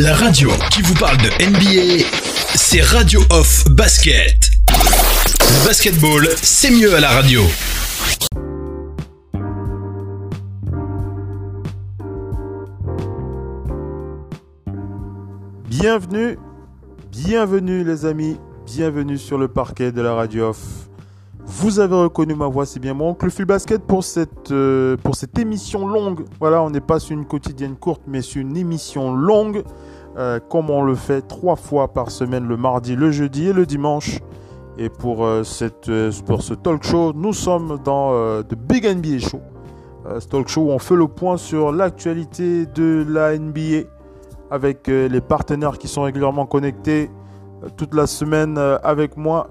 La radio qui vous parle de NBA, c'est Radio Off Basket. Basketball, c'est mieux à la radio. Bienvenue, bienvenue les amis, bienvenue sur le parquet de la radio off. Vous avez reconnu ma voix, c'est bien mon oncle Phil Basket pour cette, euh, pour cette émission longue. Voilà, on n'est pas sur une quotidienne courte, mais sur une émission longue, euh, comme on le fait trois fois par semaine, le mardi, le jeudi et le dimanche. Et pour, euh, cette, pour ce talk show, nous sommes dans The Big NBA Show. ce talk show où on fait le point sur l'actualité de la NBA avec les partenaires qui sont régulièrement connectés toute la semaine avec moi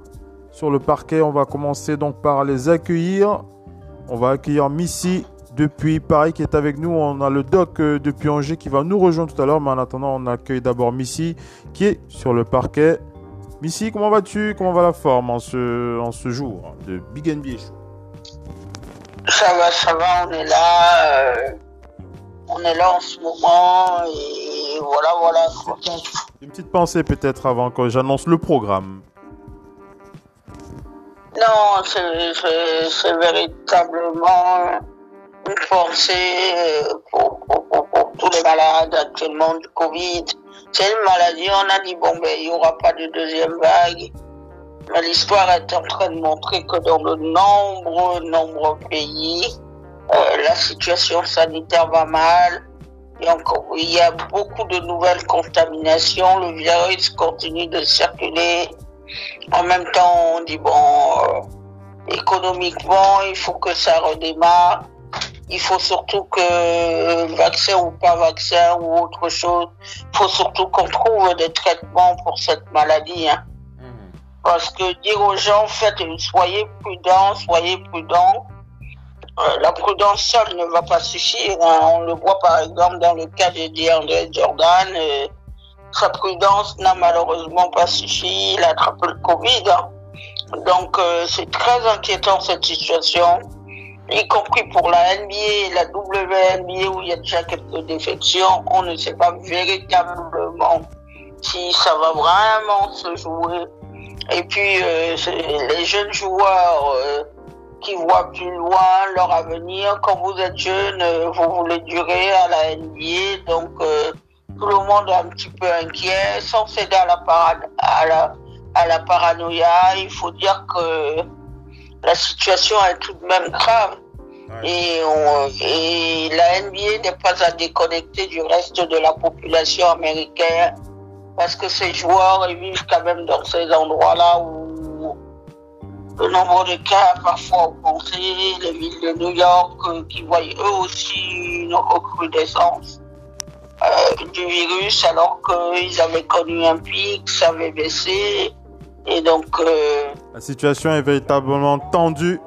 sur le parquet. On va commencer donc par les accueillir. On va accueillir Missy depuis Paris qui est avec nous. On a le doc euh, depuis Angers qui va nous rejoindre tout à l'heure. Mais en attendant, on accueille d'abord Missy qui est sur le parquet. Missy, comment vas-tu? Comment va la forme en ce, en ce jour de Big NBA Ça va, ça va, on est là. Euh, on est là en ce moment et voilà, voilà. Une petite pensée peut-être avant que j'annonce le programme. Non, c'est véritablement une pensée euh, pour, tous les malades actuellement du Covid. C'est une maladie, on a dit, bon, ben, il n'y aura pas de deuxième vague. Mais l'histoire est en train de montrer que dans de nombreux, nombreux pays, euh, la situation sanitaire va mal. Il y a beaucoup de nouvelles contaminations. Le virus continue de circuler. En même temps, on dit, bon, euh, économiquement, il faut que ça redémarre. Il faut surtout que, vaccin ou pas vaccin ou autre chose, il faut surtout qu'on trouve des traitements pour cette maladie. Hein. Mhm. Parce que dire aux gens, faites, soyez prudents, soyez prudents. Euh, la prudence seule ne va pas suffire. Hein. On le voit par exemple dans le cas de André Jordan. Euh, sa prudence n'a malheureusement pas suffi, il a attrapé le Covid. Hein. Donc euh, c'est très inquiétant cette situation, y compris pour la NBA la WNBA où il y a déjà quelques défections. On ne sait pas véritablement si ça va vraiment se jouer. Et puis euh, les jeunes joueurs euh, qui voient plus loin leur avenir. Quand vous êtes jeune, vous voulez durer à la NBA, donc tout le monde est un petit peu inquiet, sans céder à la paranoïa. Il faut dire que la situation est tout de même grave. Et, et la NBA n'est pas à déconnecter du reste de la population américaine parce que ces joueurs ils vivent quand même dans ces endroits-là où le nombre de cas parfois augmenté, les villes de New York euh, qui voient eux aussi une recrudescence. Euh, du virus alors qu'ils avaient connu un pic, ça avait baissé. Et donc. Euh, La situation est véritablement tendue,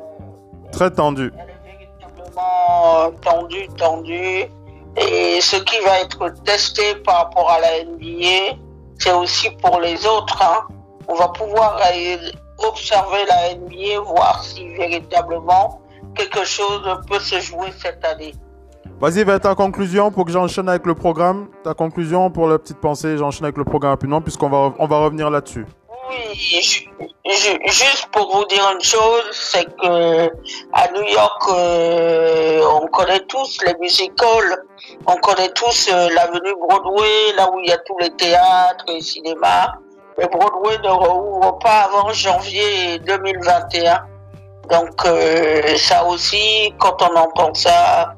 très tendue. Elle est véritablement tendue, tendue. Et ce qui va être testé par rapport à la NBA, c'est aussi pour les autres. Hein. On va pouvoir observer la NBA, voir si véritablement quelque chose peut se jouer cette année. Vas-y, vers ta conclusion pour que j'enchaîne avec le programme. Ta conclusion pour la petite pensée, j'enchaîne avec le programme rapidement puisqu'on va, on va revenir là-dessus. Oui, juste pour vous dire une chose, c'est que à New York, euh, on connaît tous les musicals, on connaît tous euh, l'avenue Broadway, là où il y a tous les théâtres et cinémas. Mais Broadway ne rouvre pas avant janvier 2021. Donc euh, ça aussi, quand on entend ça,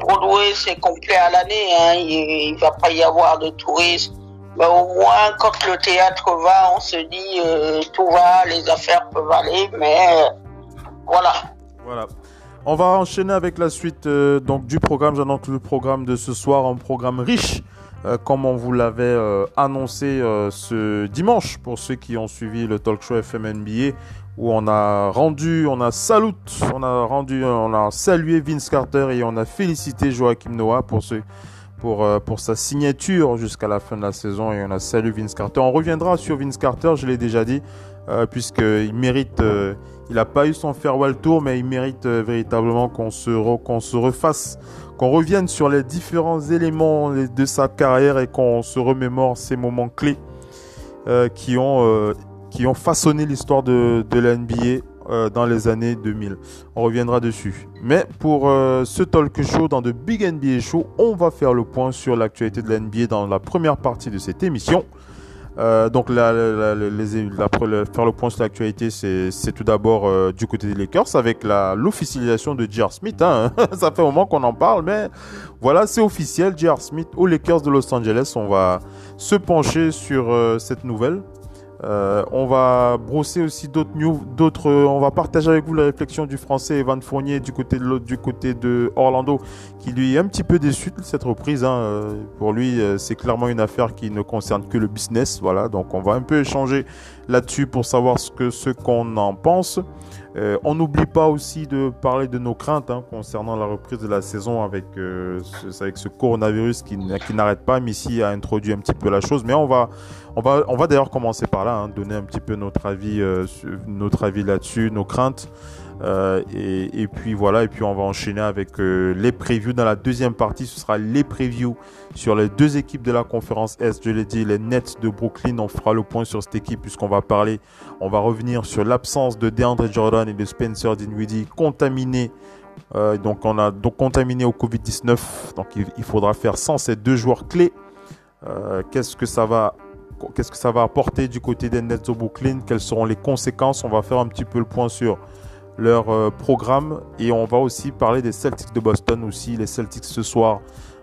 Broadway, c'est complet à l'année. Hein. Il, ne va pas y avoir de tourisme. Mais au moins, quand le théâtre va, on se dit euh, tout va, les affaires peuvent aller. Mais euh, voilà. Voilà. On va enchaîner avec la suite donc du programme. J'annonce le programme de ce soir, un programme riche, comme on vous l'avait annoncé ce dimanche pour ceux qui ont suivi le talk show FM NBA où on a rendu, on a salut, on a rendu, on a salué Vince Carter et on a félicité Joachim Noah pour ce, pour, euh, pour sa signature jusqu'à la fin de la saison et on a salué Vince Carter. On reviendra sur Vince Carter, je l'ai déjà dit, euh, puisqu'il mérite, euh, il n'a pas eu son farewell tour, mais il mérite véritablement qu'on se, qu'on se refasse qu'on revienne sur les différents éléments de sa carrière et qu'on se remémore ces moments clés qui ont qui ont façonné l'histoire de, de la NBA dans les années 2000. On reviendra dessus. Mais pour ce talk show dans de Big NBA Show, on va faire le point sur l'actualité de la NBA dans la première partie de cette émission. Euh, donc la, faire le point sur l'actualité, c'est tout d'abord euh, du côté des Lakers avec l'officialisation de J.R. Smith. Hein. Ça fait un moment qu'on en parle, mais voilà, c'est officiel. J.R. Smith aux Lakers de Los Angeles. On va se pencher sur euh, cette nouvelle. Euh, on va brosser aussi d'autres news, d'autres. Euh, on va partager avec vous la réflexion du Français Evan Fournier du côté de l'autre, du côté de Orlando, qui lui est un petit peu déçu de cette reprise. Hein. Euh, pour lui, c'est clairement une affaire qui ne concerne que le business. Voilà, donc on va un peu échanger là-dessus pour savoir ce que ce qu'on en pense. Euh, on n'oublie pas aussi de parler de nos craintes hein, concernant la reprise de la saison avec, euh, ce, avec ce coronavirus qui, n'arrête pas. Missy a introduit un petit peu la chose, mais on va, on va, on va d'ailleurs commencer par là, hein, donner un petit peu notre avis, euh, notre avis là-dessus, nos craintes. Euh, et, puis voilà, et puis on va enchaîner avec euh, les previews. Dans la deuxième partie, ce sera les previews sur les deux équipes de la conférence Est. Je l'ai dit, les Nets de Brooklyn. On fera le point sur cette équipe puisqu'on va parler, on va revenir sur l'absence de DeAndre Jordan et de Spencer Dinwiddie contaminés. Euh, donc on a donc contaminé au Covid-19. Donc il, faudra faire sans ces deux joueurs clés. Qu'est-ce que ça va Qu'est-ce que ça va apporter du côté des Nets de Brooklyn? Quelles seront les conséquences? On va faire un petit peu le point sur leur euh, programme et on va aussi parler des Celtics de Boston aussi, les Celtics ce soir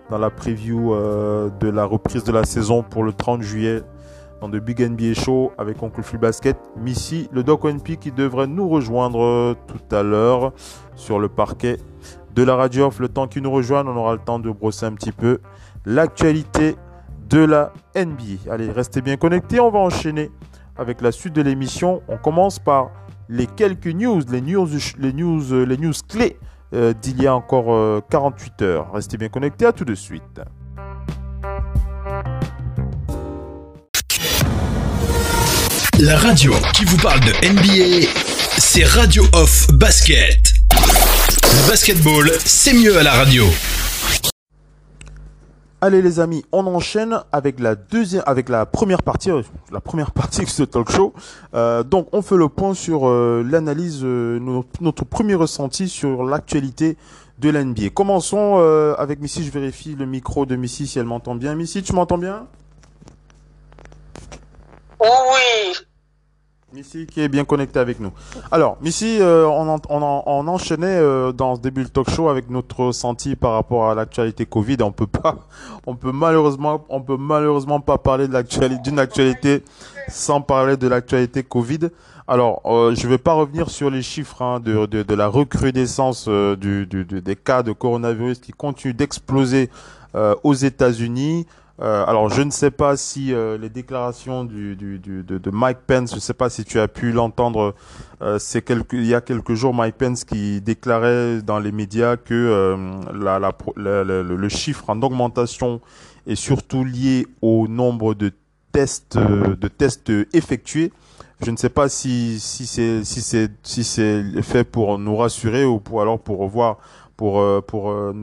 dans la preview euh, de la reprise de la saison pour le 30 juillet dans de Big NBA Show avec Oncle Free Basket. Missy, le Doc ONP qui devrait nous rejoindre tout à l'heure sur le parquet de la radio off. Le temps qu'il nous rejoigne, on aura le temps de brosser un petit peu l'actualité de la NBA. Allez, restez bien connectés, on va enchaîner avec la suite de l'émission. On commence par les quelques news, les news, les news, les news clés euh, d'il y a encore 48 euh, heures. Restez bien connectés, à tout de suite. La radio qui vous parle de NBA, c'est Radio Off Basket. Basketball, c'est mieux à la radio. Allez les amis, on enchaîne avec la deuxième, avec la première partie, euh, la première partie de ce talk show. Euh, donc on fait le point sur euh, l'analyse, notre, premier ressenti sur l'actualité de l'NBA. Commençons avec Missy. Je vérifie le micro de Missy si elle m'entend bien. Missy, tu m'entends bien? Oui. Missy qui est bien connecté avec nous. Alors, Missy, euh, on, on, enchaînait euh, dans ce début de talk show avec notre ressenti par rapport à l'actualité Covid. On peut pas, on peut malheureusement, on peut malheureusement pas parler d'une actualité sans parler de l'actualité Covid. Alors, euh, je vais pas revenir sur les chiffres hein, de, la recrudescence des cas de coronavirus qui continuent d'exploser aux États-Unis. Euh, alors, je ne sais pas si euh, les déclarations du, du, du, de, de, Mike Pence, je ne sais pas si tu as pu l'entendre, euh, c'est il y a quelques jours, Mike Pence qui déclarait dans les médias que euh, la, la, le, le, chiffre en augmentation est surtout lié au nombre de tests, de tests effectués. Je ne sais pas si, si c'est si si fait pour nous rassurer ou pour alors pour revoir pour euh, pour euh,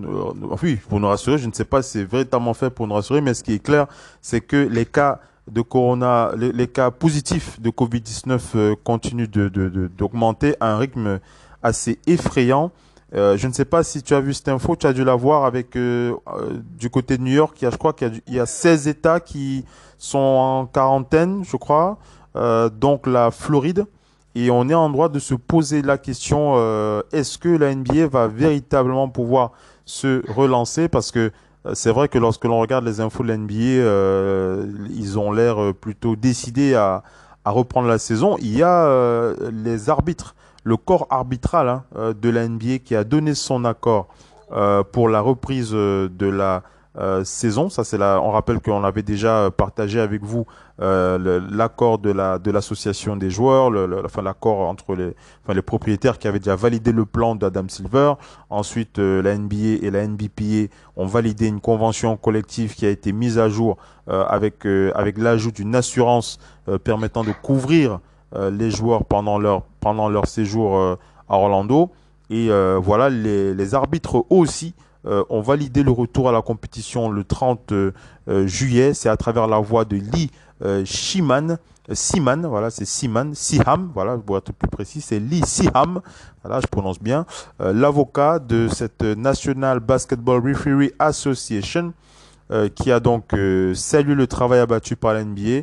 oui pour nous rassurer. Je ne sais pas si c'est véritablement fait pour nous rassurer, mais ce qui est clair, c'est que les cas de corona, les, cas positifs de Covid-19 euh, continuent de d'augmenter de, à un rythme assez effrayant. je ne sais pas si tu as vu cette info, tu as dû la voir avec du côté de New York. Il y a, je crois qu'il y, y, a 16 États qui sont en quarantaine, je crois. donc la Floride, et on est en droit de se poser la question euh, est-ce que la NBA va véritablement pouvoir se relancer? Parce que euh, c'est vrai que lorsque l'on regarde les infos de la NBA, euh, ils ont l'air plutôt décidés à, reprendre la saison. Il y a les arbitres, le corps arbitral hein, de la NBA qui a donné son accord pour la reprise de la euh, saison. Ça, c'est la. On rappelle qu'on avait déjà partagé avec vous euh, l'accord de la de l'association des joueurs, enfin l'accord entre les enfin les propriétaires qui avaient déjà validé le plan d'Adam Silver. Ensuite, euh, la NBA et la NBPA ont validé une convention collective qui a été mise à jour avec avec l'ajout d'une assurance permettant de couvrir les joueurs pendant leur pendant leur séjour à Orlando. Et voilà, les arbitres aussi ont validé le retour à la compétition le 30 juillet. C'est à travers la voix de Lee Shiman. Siman, voilà, c'est Siman, Siham, voilà, pour être plus précis, c'est Lee Siham, voilà, je prononce bien, l'avocat de cette National Basketball Referee Association, qui a donc salué le travail abattu par l'NBA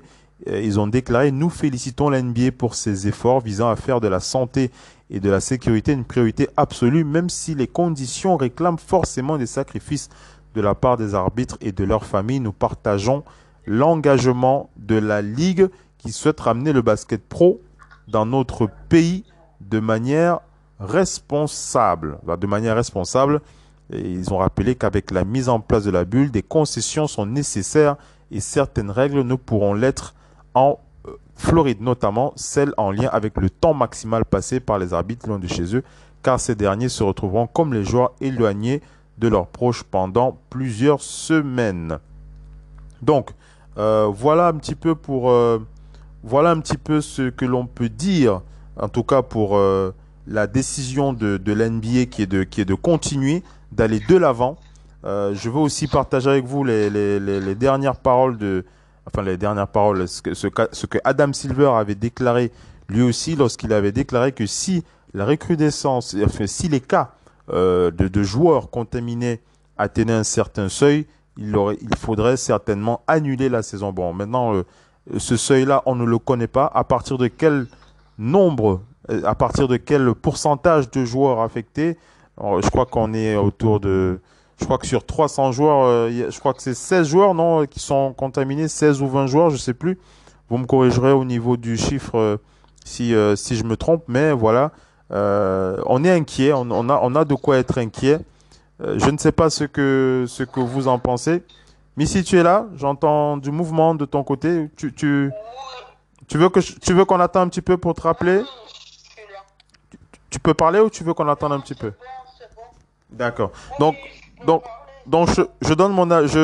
euh, ils ont déclaré Nous félicitons l'NBA pour ses efforts visant à faire de la santé et de la sécurité une priorité absolue, même si les conditions réclament forcément des sacrifices de la part des arbitres et de leurs familles. Nous partageons l'engagement de la Ligue qui souhaite ramener le basket pro dans notre pays de manière responsable. De manière responsable, ils ont rappelé qu'avec la mise en place de la bulle, des concessions sont nécessaires et certaines règles ne pourront l'être en Floride, notamment celle en lien avec le temps maximal passé par les arbitres loin de chez eux, car ces derniers se retrouveront comme les joueurs éloignés de leurs proches pendant plusieurs semaines. Donc, euh, voilà un petit peu pour euh, voilà un petit peu ce que l'on peut dire, en tout cas pour la décision de, de l'NBA qui est de qui est de continuer d'aller de l'avant. je veux aussi partager avec vous les, les dernières paroles de enfin les dernières paroles, ce que, Adam Silver avait déclaré lui aussi lorsqu'il avait déclaré que si la recrudescence, si les cas euh, de, joueurs contaminés atteignaient un certain seuil, il faudrait certainement annuler la saison. Bon, maintenant, euh, ce seuil-là, on ne le connaît pas. À partir de quel nombre, euh, à partir de quel pourcentage de joueurs affectés, je crois qu'on est autour de je crois que sur 300 joueurs, euh, je crois que c'est 16 joueurs, non, qui sont contaminés, 16 ou 20 joueurs, je sais plus. Vous me corrigerez au niveau du chiffre euh, si, euh, si je me trompe, mais voilà. on est inquiet, on, a, on a de quoi être inquiet. je ne sais pas ce que, ce que vous en pensez. Missy, tu es là? J'entends du mouvement de ton côté. Tu, tu, tu veux que tu qu'on attende un petit peu pour te rappeler? Tu, peux parler ou tu veux qu'on attende un petit peu? D'accord. Donc, donc, je,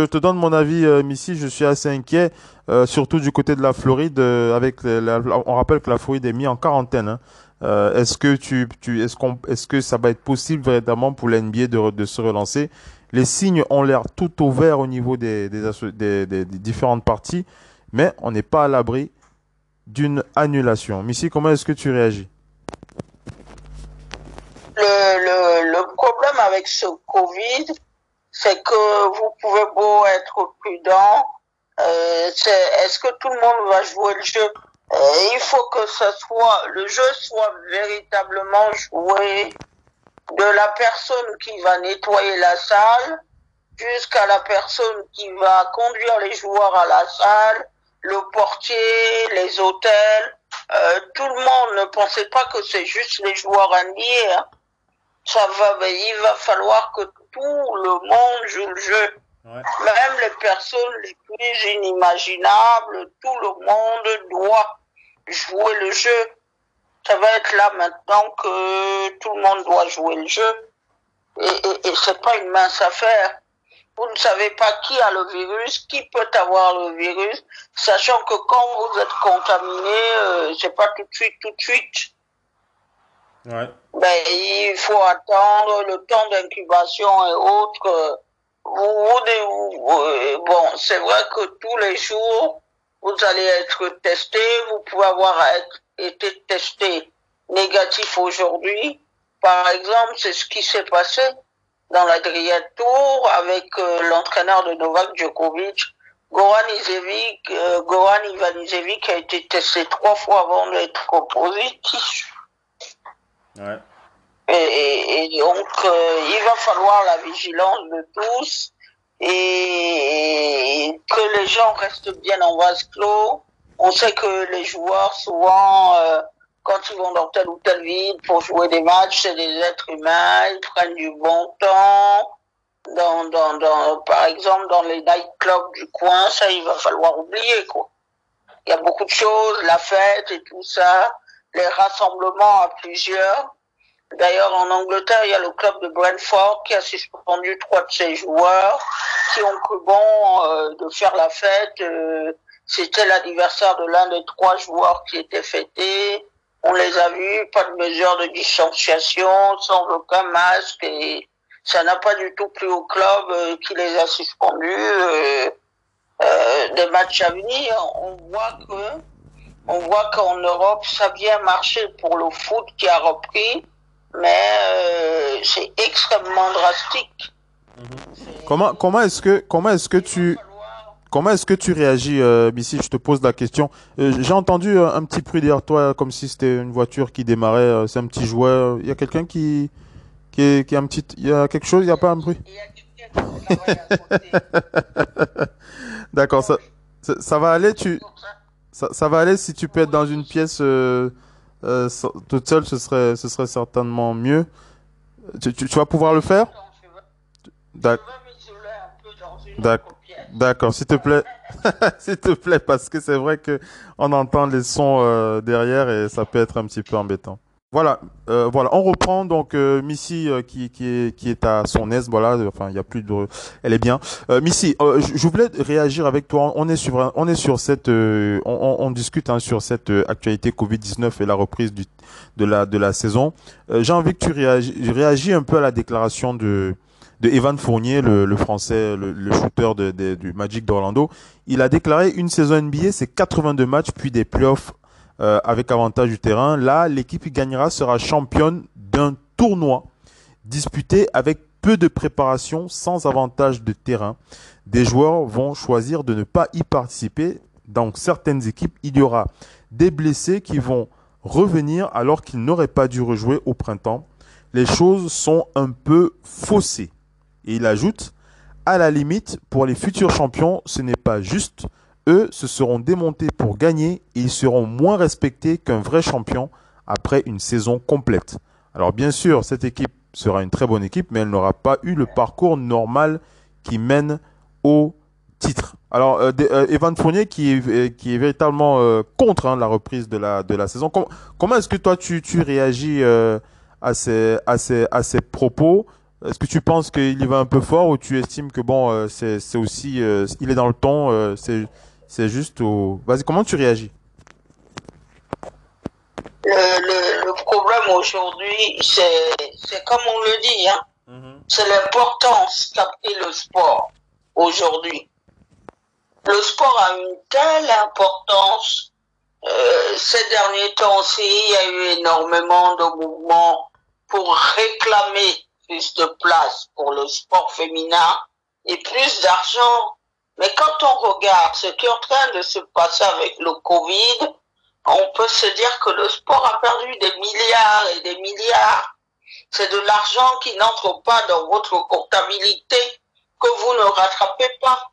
te donne mon avis, euh, Missy. Je suis assez inquiet, euh, surtout du côté de la Floride. Euh, avec on rappelle que la Floride est mise en quarantaine. Hein. Est-ce que tu, tu est-ce qu'on, est-ce que ça va être possible véritablement pour l'NBA de, de se relancer? Les signes ont l'air tout ouverts au niveau des, des, différentes parties, mais on n'est pas à l'abri d'une annulation. Missy, comment est-ce que tu réagis? Le, le problème avec ce Covid, c'est que vous pouvez beau être prudent, euh, est-ce que tout le monde va jouer le jeu? Euh, Il faut que ce soit le jeu soit véritablement joué de la personne qui va nettoyer la salle jusqu'à la personne qui va conduire les joueurs à la salle, le portier, les hôtels. Euh, tout le monde ne pensait pas que c'est juste les joueurs indiens. Hein. Ça va, il va falloir que tout le monde joue le jeu. Même les personnes les plus inimaginables, tout le monde doit jouer le jeu. Ça va être là maintenant que tout le monde doit jouer le jeu. Et, et, et c'est pas une mince affaire. Vous ne savez pas qui a le virus, qui peut avoir le virus, sachant que quand vous êtes contaminé, euh, c'est pas tout de suite, tout de suite. Ben, il faut attendre le temps d'incubation et autres. Vous, vous, bon, c'est vrai que tous les jours, vous allez être testé. Vous pouvez avoir été testé négatif aujourd'hui. Par exemple, c'est ce qui s'est passé dans la Tour avec euh, l'entraîneur de Novak Djokovic, Goran Isevic, euh, Goran Ivanisevic a été testé trois fois avant d'être positif. Et, donc, euh, il va falloir la vigilance de tous et que les gens restent bien en vase clos. On sait que les joueurs, souvent, euh, quand ils vont dans telle ou telle ville pour jouer des matchs, c'est des êtres humains, ils prennent du bon temps. Dans, dans, dans, par exemple, dans les nightclubs du coin, ça, il va falloir oublier, quoi. Il y a beaucoup de choses, la fête et tout ça, les rassemblements à plusieurs. D'ailleurs, en Angleterre, il y a le club de Brentford qui a suspendu trois de ses joueurs qui ont cru bon euh, de faire la fête. Euh, c'était l'anniversaire de l'un des trois joueurs qui était fêté. On les a vus, pas de mesure de distanciation, sans aucun masque et ça n'a pas du tout plu au club euh, qui les a suspendus. Euh, euh, des matchs à venir, on voit que on voit qu'en Europe, ça a bien marché pour le foot qui a repris, mais c'est extrêmement drastique. Comment comment est-ce que comment est-ce que tu Comment est-ce que tu réagis, euh, Missy Je te pose la question. J'ai entendu un petit bruit derrière toi, comme si c'était une voiture qui démarrait. c'est un petit jouet. Il y a quelqu'un qui, qui, qui a un petit. Il y a quelque chose. Il n'y a pas un bruit? D'accord, ça, ça, va aller. Tu, ça, ça, va aller si tu peux être dans une pièce euh, euh, toute seule, ce serait, ce serait certainement mieux. Tu, tu, vas pouvoir le faire? D'accord, s'il te plaît. s'il te plaît, parce que c'est vrai que on entend les sons euh, derrière et ça peut être un petit peu embêtant. Voilà, euh, voilà, on reprend donc euh, Missy euh, qui, qui est qui est à son aise, voilà, enfin il y a plus de, elle est bien. Euh, Missy, je, voulais réagir avec toi. On est sur on est sur cette, on, on, discute hein, sur cette actualité Covid 19 et la reprise du de la de la saison. J'ai envie que tu réagis, réagis un peu à la déclaration de de Evan Fournier, le, le français, le, le shooter de, de, du Magic d'Orlando. Il a déclaré une saison NBA, c'est 82 matchs puis des playoffs euh, avec avantage du terrain. Là, l'équipe qui gagnera sera championne d'un tournoi disputé avec peu de préparation, sans avantage de terrain. Des joueurs vont choisir de ne pas y participer. Dans certaines équipes, il y aura des blessés qui vont revenir alors qu'ils n'auraient pas dû rejouer au printemps. Les choses sont un peu faussées. Et il ajoute, à la limite, pour les futurs champions, ce n'est pas juste eux se seront démontés pour gagner et ils seront moins respectés qu'un vrai champion après une saison complète. Alors bien sûr, cette équipe sera une très bonne équipe, mais elle n'aura pas eu le parcours normal qui mène au titre. Alors euh, euh, Evan Fournier qui est euh, qui est véritablement contre hein, la reprise de la de la saison. comment est-ce que toi tu tu réagis à ces à ces à ces propos? Est-ce que tu penses qu'il y va un peu fort ou tu estimes que bon c'est aussi il est dans le ton c'est juste au. Vas-y, comment tu réagis? Le, le, problème aujourd'hui, c'est comme on le dit, hein, mhm. c'est l'importance qu'a pris le sport aujourd'hui. Le sport a une telle importance. Euh, ces derniers temps aussi, il y a eu énormément de mouvements pour réclamer plus de place pour le sport féminin et plus d'argent mais quand on regarde ce qui est en train de se passer avec le Covid, on peut se dire que le sport a perdu des milliards et des milliards. C'est de l'argent qui n'entre pas dans votre comptabilité que vous ne rattrapez pas.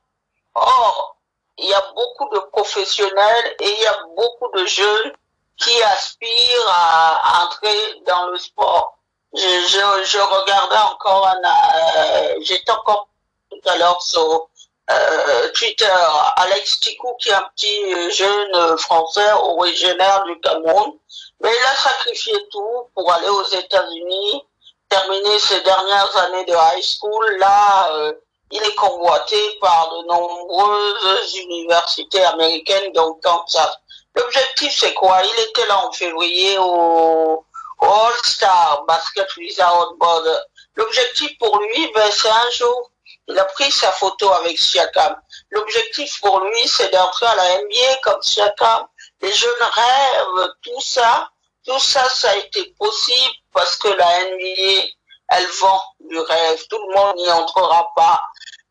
Or, il y a beaucoup de professionnels et il y a beaucoup de jeunes qui aspirent à entrer dans le sport. Je, je, je regardais encore, euh, j'étais encore tout à l'heure sur euh, Twitter, Alex Tikou, qui est un petit jeune français originaire du Cameroun, mais il a sacrifié tout pour aller aux États-Unis, terminer ses dernières années de high school. Là, euh, il est convoité par de nombreuses universités américaines, donc Kansas. L'objectif, c'est quoi? Il était là en février au, All-Star Basket Without Border. L'objectif pour lui, ben, c'est un jour il a pris sa photo avec Siakam. L'objectif pour lui, c'est d'entrer à la NBA comme Siakam. Les jeunes rêvent, tout ça, tout ça, ça a été possible parce que la NBA, elle vend du rêve. Tout le monde n'y entrera pas.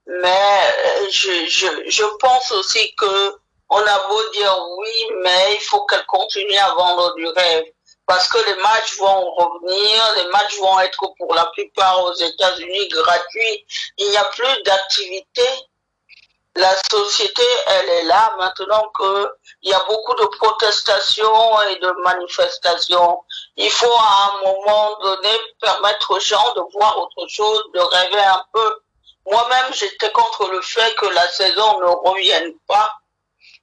Mais euh, je, je, je pense aussi que on a beau dire oui, mais il faut qu'elle continue à vendre du rêve parce que les matchs vont revenir, les matchs vont être pour la plupart aux États-Unis gratuits. Il n'y a plus d'activité. La société, elle est là maintenant que il y a beaucoup de protestations et de manifestations. Il faut à un moment donné permettre aux gens de voir autre chose, de rêver un peu. Moi-même, j'étais contre le fait que la saison ne revienne pas,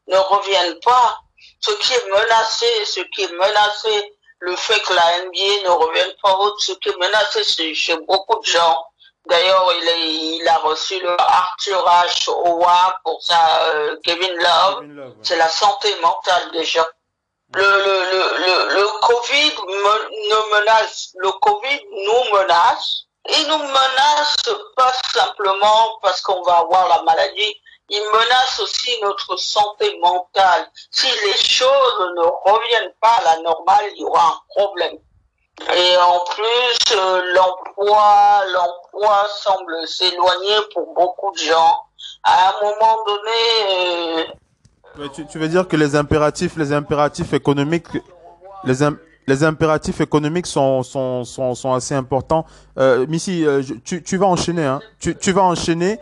ne revienne pas. Ce qui est menacé, ce qui est menacé, le fait que la NBA ne revienne pas haute, ce qui est menacé chez, beaucoup de gens. D'ailleurs, il, il, a reçu le Arthur H. Howard pour sa euh, Kevin Love. C'est la santé mentale déjà. Le, le, le, le, le Covid me, ne menace, le Covid nous menace ils nous menacent pas simplement parce qu'on va avoir la maladie, ils menacent aussi notre santé mentale. Si les choses ne reviennent pas à la normale, il y aura un problème. Et en plus, euh, l'emploi, l'emploi semble s'éloigner pour beaucoup de gens. À un moment donné, euh, tu, veux dire que les impératifs, les impératifs économiques, les, impératifs économiques sont, sont, sont, assez importants? Euh, Missy, euh, tu, vas enchaîner. Hein. Tu vas enchaîner.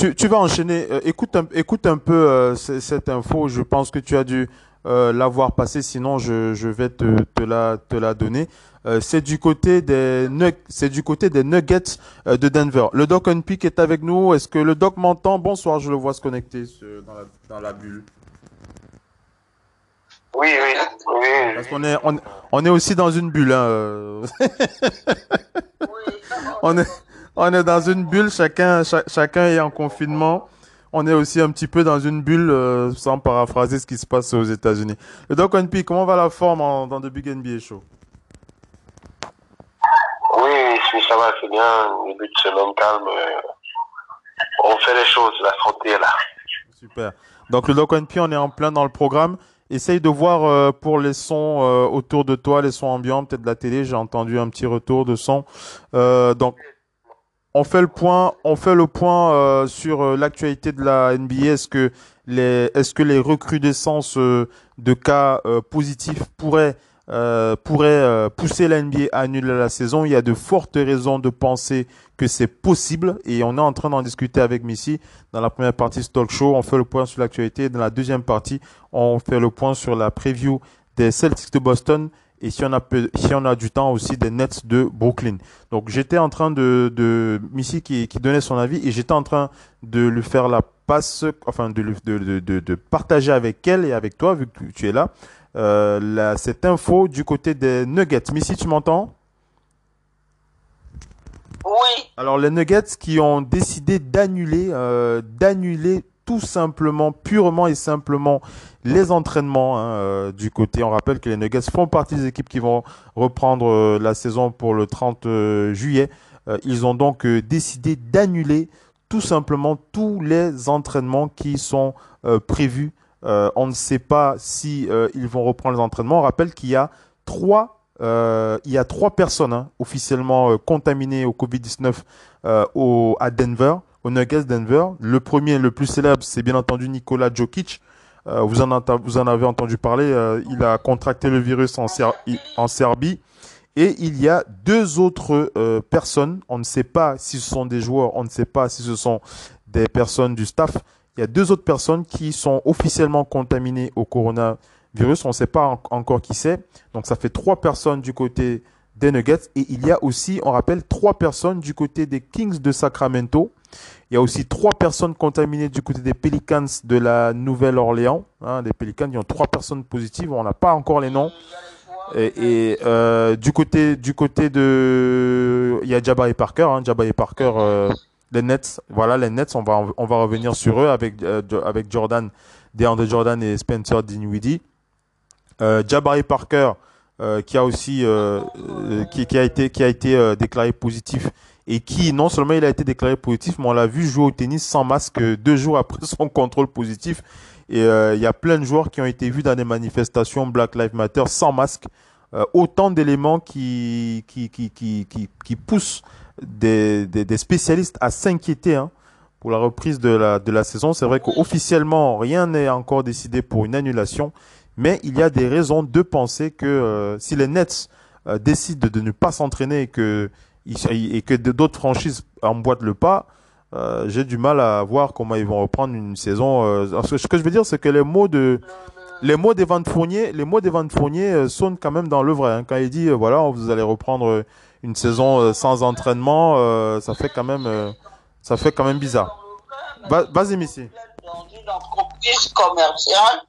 Tu, tu vas enchaîner. Euh, écoute, un, écoute un peu euh, cette info. Je pense que tu as dû euh, l'avoir passée. Sinon, je, je vais te, te, la, te la donner. C'est du côté des c'est du côté des Nuggets de Denver. Le Doc Unpick est avec nous. Est-ce que le Doc m'entend? Bonsoir, je le vois se connecter dans la, dans la bulle. Oui, oui, oui. Parce qu'on est, on, on, est aussi dans une bulle. Hein. on, est, on est dans une bulle, chacun, cha, chacun est en confinement. On est aussi un petit peu dans une bulle, euh, sans paraphraser ce qui se passe aux États-Unis. Le Doc P, comment va la forme en, dans The Big NBA Show? Oui, ça va, c'est bien. Début de semaine calme. On fait les choses, la santé est là. Super. Donc le Doc P, on est en plein dans le programme. Essaye de voir euh, pour les sons euh, autour de toi, les sons ambiants, peut-être de la télé. J'ai entendu un petit retour de son. Euh, donc, on fait le point, on fait le point euh, sur euh, l'actualité de la NBA. Est-ce que les, est-ce recrudescences de cas positifs pourraient euh, euh, pousser la NBA à annuler la saison? Il y a de fortes raisons de penser que c'est possible et on est en train d'en discuter avec Missy dans la première partie de ce talk show. On fait le point sur l'actualité. Dans la deuxième partie, on fait le point sur la preview des Celtics de Boston et si on a peu, si on a du temps aussi des Nets de Brooklyn. Donc j'étais en train de, de Missy qui, qui donnait son avis et j'étais en train de lui faire la passe, enfin de, de, de, de, de partager avec elle et avec toi vu que tu es là euh, la, cette info du côté des Nuggets. Missy, tu m'entends? Oui. Alors les Nuggets qui ont décidé d'annuler, euh, d'annuler tout simplement, purement et simplement les entraînements hein, euh, du côté. On rappelle que les Nuggets font partie des équipes qui vont reprendre euh, la saison pour le 30 euh, juillet. ils ont donc décidé d'annuler tout simplement tous les entraînements qui sont prévus on ne sait pas si ils vont reprendre les entraînements. On rappelle qu'il y a trois, personnes hein, officiellement contaminées au Covid-19 au, à Denver, au Nuggets Denver. Le premier, le plus célèbre, c'est bien entendu Nikola Jokic. vous, en, vous en avez entendu parler. il a contracté le virus en Serbie. Et il y a deux autres euh, personnes, on ne sait pas si ce sont des joueurs, on ne sait pas si ce sont des personnes du staff, il y a deux autres personnes qui sont officiellement contaminées au coronavirus. On ne sait pas encore qui c'est. Donc ça fait trois personnes du côté des Nuggets. Et il y a aussi, on rappelle, trois personnes du côté des Kings de Sacramento. Il y a aussi trois personnes contaminées du côté des Pelicans de la Nouvelle-Orléans. Hein, des Pelicans, il y a trois personnes positives. On n'a pas encore les noms. Et, et euh, du côté du côté de, il y a Jabari Parker. Hein, Jabari Parker. Euh, les Nets, voilà, les Nets, on va, on va revenir sur eux avec, euh, avec Jordan, DeAndre Jordan et Spencer Dinwiddie. Euh, Jabari Parker, euh, qui a aussi, euh, euh, qui, qui, a été, qui a été déclaré positif et qui, non seulement il a été déclaré positif, mais on l'a vu jouer au tennis sans masque deux jours après son contrôle positif. Et il y a plein de joueurs qui ont été vus dans des manifestations Black Lives Matter sans masque. autant d'éléments qui, qui, qui, qui, poussent des, des, spécialistes à s'inquiéter hein, pour la reprise de la, de la saison. C'est vrai qu'officiellement, rien n'est encore décidé pour une annulation, mais il y a des raisons de penser que euh, si les Nets euh, décident de ne pas s'entraîner et que, et que d'autres franchises emboîtent le pas, euh, j'ai du mal à voir comment ils vont reprendre une saison. Euh, ce que je veux dire, c'est que les mots de les mots d'Evan Fournier, les mots d'Evan Fournier euh, sonnent quand même dans le vrai. Hein. Quand il dit voilà, vous allez reprendre une saison sans entraînement, ça fait quand même, ça fait quand même bizarre. Vas-y, Missy. Dans une entreprise commerciale,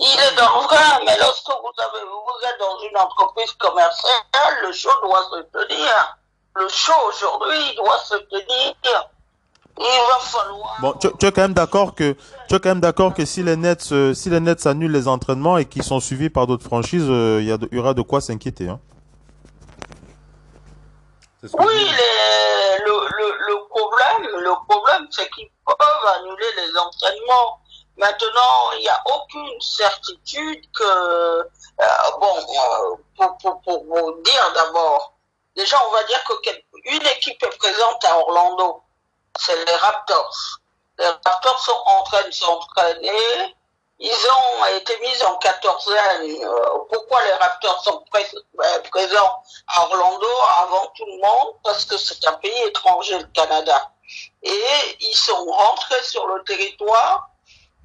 il est dans vrai, mais lorsque vous, avez, vous êtes dans une entreprise commerciale, le show doit se tenir. Le show aujourd'hui doit se tenir. Il va falloir. Bon, tu, tu es quand même d'accord que tu es quand même d'accord que si les Nets euh, si les Nets annulent les entraînements et qu'ils sont suivis par d'autres franchises, il y, a de, y aura de quoi s'inquiéter. Hein. Oui, le, problème, le problème, c'est qu'ils peuvent annuler les entraînements. Maintenant, il n'y a aucune certitude que, euh, bon, euh, pour, pour, vous dire d'abord, déjà, on va dire que une équipe est présente à Orlando, c'est les Raptors. Les Raptors sont en train de s'entraîner ils ont été mis en quatorzaine. Euh, pourquoi les Raptors sont présents à Orlando avant tout le monde? Parce que c'est un pays étranger, le Canada. Et ils sont rentrés sur le territoire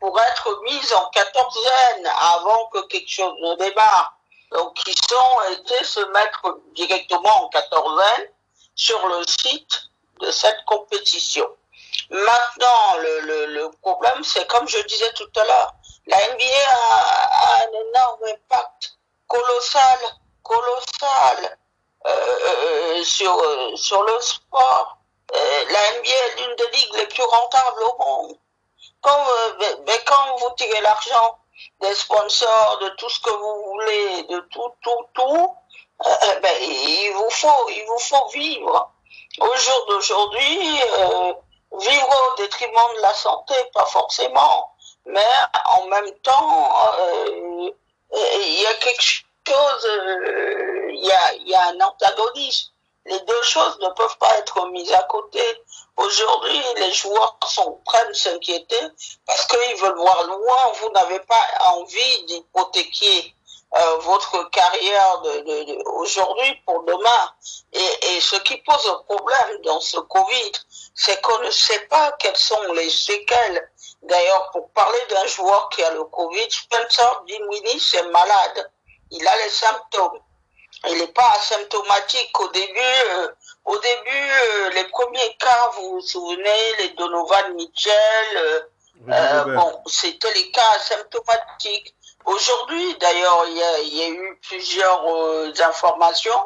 pour être mis en quatorzaine avant que quelque chose ne démarre. Donc ils ont été se mettre directement en quatorzaine sur le site de cette compétition. Maintenant, le, le problème, c'est comme je disais tout à l'heure, la NBA a, un énorme impact colossal, colossal euh, euh, sur, euh, sur le sport. la NBA est l'une des ligues les plus rentables au monde. Quand, mais quand vous tirez l'argent des sponsors, de tout ce que vous voulez, de tout, tout, tout, ben, il vous faut, il vous faut vivre. Au jour d'aujourd'hui, vivre au détriment de la santé, pas forcément mais en même temps, euh, il y a quelque chose, euh, il y, a, y a un antagonisme. Les deux choses ne peuvent pas être mises à côté. Aujourd'hui, les joueurs sont prêts à s'inquiéter parce qu'ils veulent voir loin. Vous n'avez pas envie d'hypothéquer euh, votre carrière aujourd'hui pour demain. Et, ce qui pose un problème dans ce Covid, c'est qu'on ne sait pas quelles sont les séquelles D'ailleurs, pour parler d'un joueur qui a le Covid, Spencer Dinwiddie, c'est malade. Il a les symptômes. Il n'est pas asymptomatique au début. Euh, au début, euh, les premiers cas, vous vous souvenez, les Donovan Mitchell, euh, bon, c'était les cas asymptomatiques. Aujourd'hui, d'ailleurs, il y a, eu plusieurs informations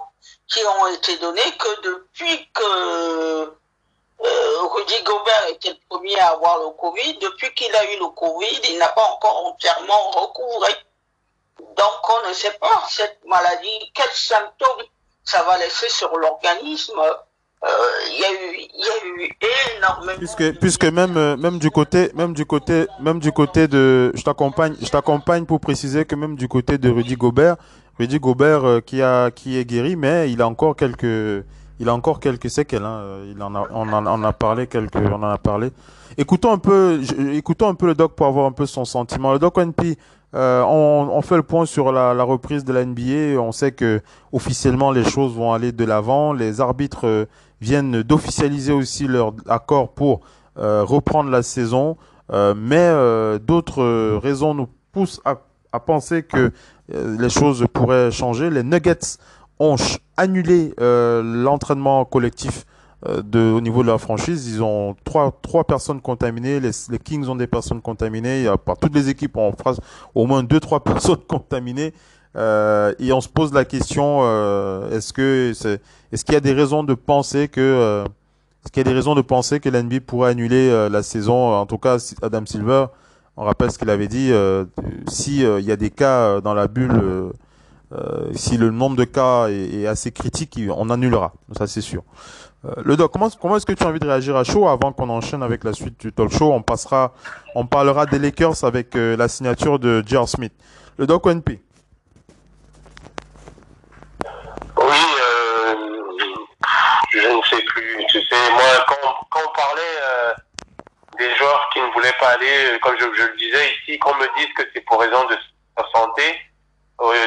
qui ont été données que depuis que Rudy Gobert était le premier à avoir le Covid. Depuis qu'il a eu le Covid, il n'a pas encore entièrement recouvré. Donc on ne sait pas cette maladie, quels symptômes ça va laisser sur l'organisme. Euh, il y a eu, y a eu énormément. Puisque, puisque même, euh, même du côté, même du côté, même du côté de, je t'accompagne, je t'accompagne pour préciser que même du côté de Rudy Gobert, Rudy Gobert qui a, qui est guéri, mais il a encore quelques, il a encore quelques séquelles. Hein. Il en a, on en, a parlé quelques, on en a parlé. Écoutons un peu, écoutons un peu le doc pour avoir un peu son sentiment. Le doc NP, euh, on, fait le point sur la, reprise de la NBA. On sait que officiellement les choses vont aller de l'avant. Les arbitres euh, viennent d'officialiser aussi leur accord pour euh, reprendre la saison. Mais d'autres raisons nous poussent à, penser que les choses pourraient changer. Les Nuggets ont annulé l'entraînement collectif de, au niveau de la franchise. Ils ont trois, trois personnes contaminées. Les, les Kings ont des personnes contaminées. Il y a, pas toutes les équipes ont au moins deux, trois personnes contaminées. Euh, et on se pose la question euh, est-ce que est-ce qu'il y a des raisons de penser que euh, est-ce qu'il y a des raisons de penser que l'NBA pourrait annuler la saison? En tout cas, Adam Silver, on rappelle ce qu'il avait dit. si il y a des cas dans la bulle euh, si le nombre de cas est, assez critique, on annulera. Ça, c'est sûr. Euh, le doc, comment, comment est-ce que tu as envie de réagir à chaud avant qu'on enchaîne avec la suite du talk show? On passera, on parlera des Lakers avec euh, la signature de J.R. Smith. Le doc ONP. Oui, je ne sais plus. Tu sais, moi, quand, quand on parlait des joueurs qui ne voulaient pas aller, comme je, je le disais ici, qu'on me dise que c'est pour raison de santé,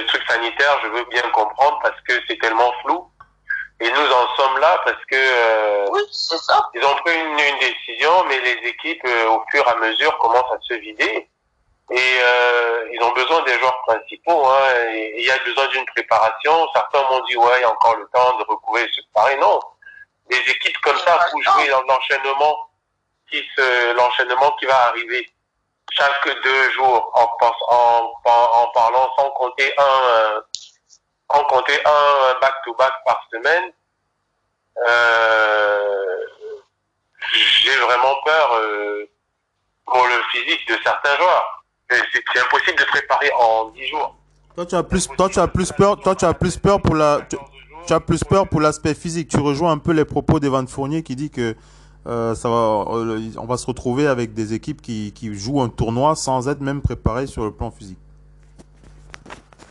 truc sanitaire, je veux bien comprendre parce que c'est tellement flou. Et nous en sommes là parce que euh, oui, c'est ça. ils ont pris une, une, décision, mais les équipes, euh, au fur et à mesure, commencent à se vider. Et euh, ils ont besoin des joueurs principaux. Hein, et il y a besoin d'une préparation. Certains m'ont dit, ouais, il y a encore le temps de recouvrir ce pareil. Non, des équipes comme ça, pour jouer dans l'enchaînement qui se, l'enchaînement qui va arriver chaque deux jours en, en, en parlant sans compter un en compter un back-to-back par semaine. Euh, j'ai vraiment peur euh, pour le physique de certains joueurs. C'est impossible de préparer en dix jours. Toi tu as plus, toi tu as plus peur, toi tu as plus peur pour la. tu as plus peur pour l'aspect physique. Tu rejoins un peu les propos d'Evan Fournier qui dit que euh, ça va, on va se retrouver avec des équipes qui, qui jouent un tournoi sans être même préparées sur le plan physique.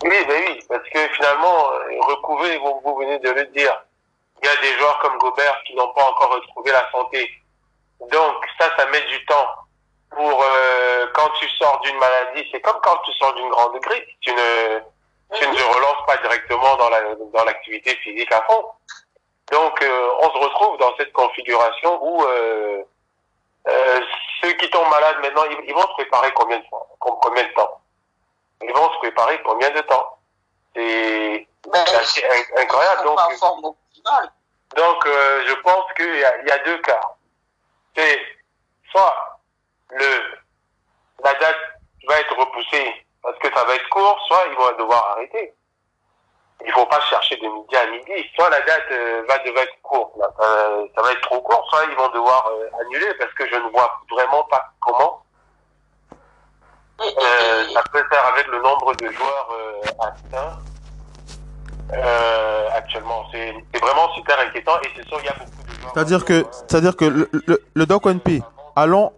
Oui, ben oui, parce que finalement, euh, recouver, vous, vous venez de le dire, il y a des joueurs comme Gobert qui n'ont pas encore retrouvé la santé. Donc ça, ça met du temps. Pour euh, quand tu sors d'une maladie, c'est comme quand tu sors d'une grande grippe. Tu ne, tu ne relances pas directement dans la dans l'activité physique à fond. Donc euh, on se retrouve dans cette configuration où euh, euh, ceux qui tombent malades maintenant, ils, vont se préparer combien de Combien de temps? Ils vont se préparer combien de temps? C'est Ben, incroyable. Donc, donc, euh, je pense qu'il y y a deux cas. C'est soit le, la date va être repoussée parce que ça va être court, soit ils vont devoir arrêter. Il faut pas chercher de midi à midi. Soit la date euh, va devoir être courte, là, euh, ça va être trop court, soit ils vont devoir euh, annuler parce que je ne vois vraiment pas comment euh, ça peut faire avec le nombre de joueurs euh, atteints euh, actuellement. C'est c'est vraiment super inquiétant et c'est sûr il y a beaucoup de joueurs. C'est-à-dire que, c'est-à-dire que le, le, le doc ONP, allons,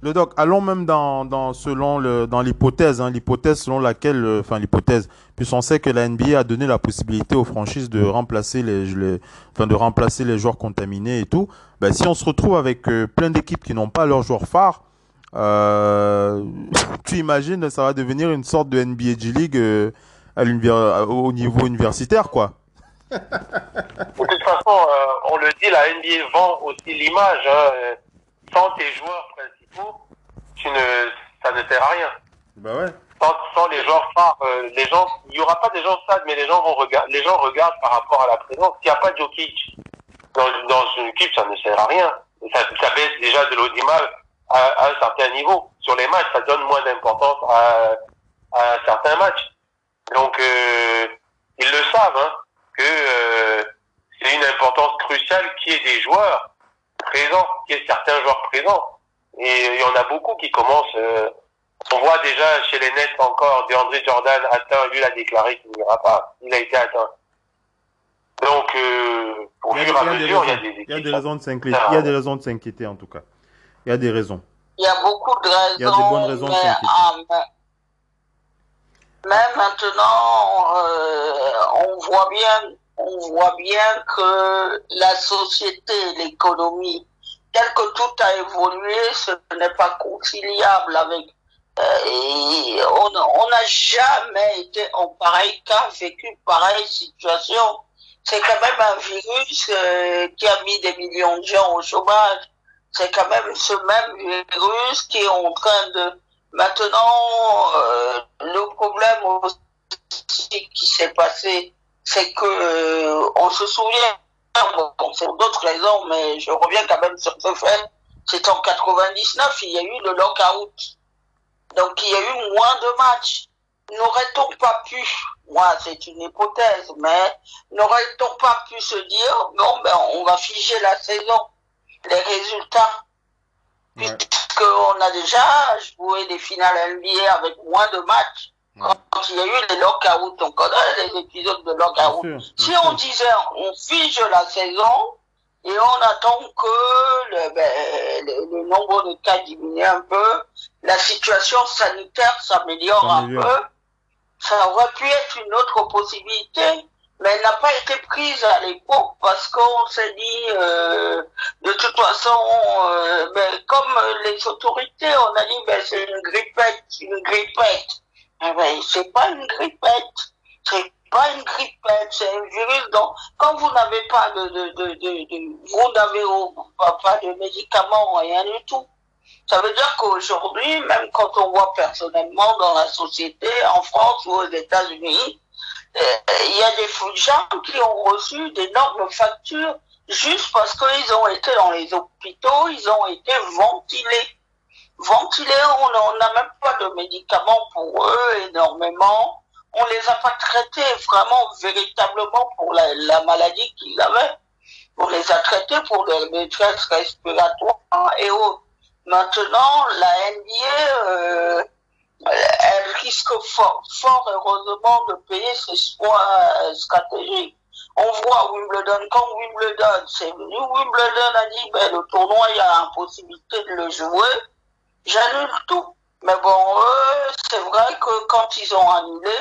le doc, allons même dans, dans selon le, dans l'hypothèse, hein, l'hypothèse selon laquelle, euh, enfin l'hypothèse, puisqu'on sait que la NBA a donné la possibilité aux franchises de remplacer les, les enfin de remplacer les joueurs contaminés et tout. Ben, si on se retrouve avec euh, plein d'équipes qui n'ont pas leurs joueurs phares, euh, tu imagines, ça va devenir une sorte de NBA G League euh, à l'univers- au niveau universitaire, quoi. De toute façon, euh, on le dit, la NBA vend aussi l'image. Hein, euh, sans tes joueurs principaux, tu ne, ça ne sert à rien. Bah ouais. Sans, sans les joueurs phares, euh, les gens, il y aura pas des gens stades, mais les gens vont regarder, les gens regardent par rapport à la présence. S'il n'y a pas de Jokic dans, dans une équipe, ça ne sert à rien. Ça, ça baisse déjà de l'audimal à, à un certain niveau. Sur les matchs, ça donne moins d'importance à, à certains matchs. Donc, euh, ils le savent, hein, que euh, c'est une importance cruciale qu'il y ait des joueurs présents, qu'il y ait certains joueurs présents. Et il y en a beaucoup qui commencent. euh, on voit déjà chez les Nets encore DeAndre Jordan atteint. Lui, il a déclaré qu'il n'ira pas. Il a été atteint. Donc, euh, fur et à il y a des mesure, il y a raisons. des Il y a équipes. des raisons de s'inquiéter. Il y a des raisons de s'inquiéter en tout cas. Il y a des raisons. Il y a beaucoup de raisons. Il y a des bonnes raisons mais, ah, mais- mais maintenant, euh, on voit bien, on voit bien que la société, l'économie, tel que tout a évolué, ce n'est pas conciliable avec. euh, et on on n'a jamais été en pareil cas, vécu pareille situation. C'est quand même un virus euh, qui a mis des millions de gens au chômage c'est quand même ce même virus qui est en train de maintenant euh, le problème aussi qui s'est passé c'est que euh, on se souvient bon, c'est pour d'autres raisons mais je reviens quand même sur ce fait c'est en 99 il y a eu le lockout. Donc il y a eu moins de matchs. N'aurait-on pas pu moi c'est une hypothèse mais n'aurait-on pas pu se dire non ben on va figer la saison les résultats. Ouais. Puisqu'on a déjà joué des finales NBA avec moins de matchs. Ouais. Quand il y a eu les lockouts, on connaît les épisodes de lockout. Bien sûr, Si bien on disait on fige la saison et on attend que le, ben, le, le nombre de cas diminue un peu, la situation sanitaire s'améliore un peu, ça aurait pu être une autre possibilité, mais elle n'a pas été prise à l'époque parce qu'on s'est dit, euh, de toute façon, euh, ben, comme les autorités, on a dit, ben, c'est une grippette, une grippette. Ben, c'est pas une grippette, c'est pas une grippette, c'est un virus. Donc, quand vous n'avez pas de, de, de, de, vous n'avez pas, pas de médicaments, rien du tout. Ça veut dire qu'aujourd'hui, même quand on voit personnellement dans la société, en France ou aux États-Unis, il y a des gens qui ont reçu d'énormes factures juste parce qu'ils ont été dans les hôpitaux, ils ont été ventilés. Ventilés, on n'a même pas de médicaments pour eux énormément. On les a pas traités vraiment véritablement pour la, la maladie qu'ils avaient. On les a traités pour les détresse respiratoires et autres. Maintenant, la NBA, euh, elle risque fort, fort heureusement de payer ses soins euh, stratégiques. On voit Wimbledon, quand Wimbledon, c'est venu, Wimbledon a dit, ben, le tournoi, il y a impossibilité de le jouer, j'annule tout. Mais bon, eux, c'est vrai que quand ils ont annulé,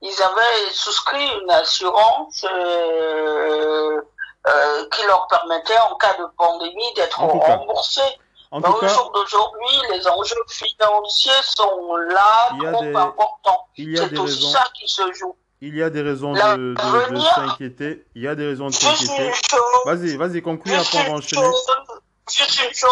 ils avaient souscrit une assurance euh, euh, qui leur permettait, en cas de pandémie, d'être remboursés. Mais au jour d'aujourd'hui, les enjeux financiers sont là, trop importants. C'est aussi ça qui se joue. Il y a des raisons de, de, s'inquiéter. Il y a des raisons de s'inquiéter. Vas-y, vas-y, conclue après on va enchaîner. Juste une chose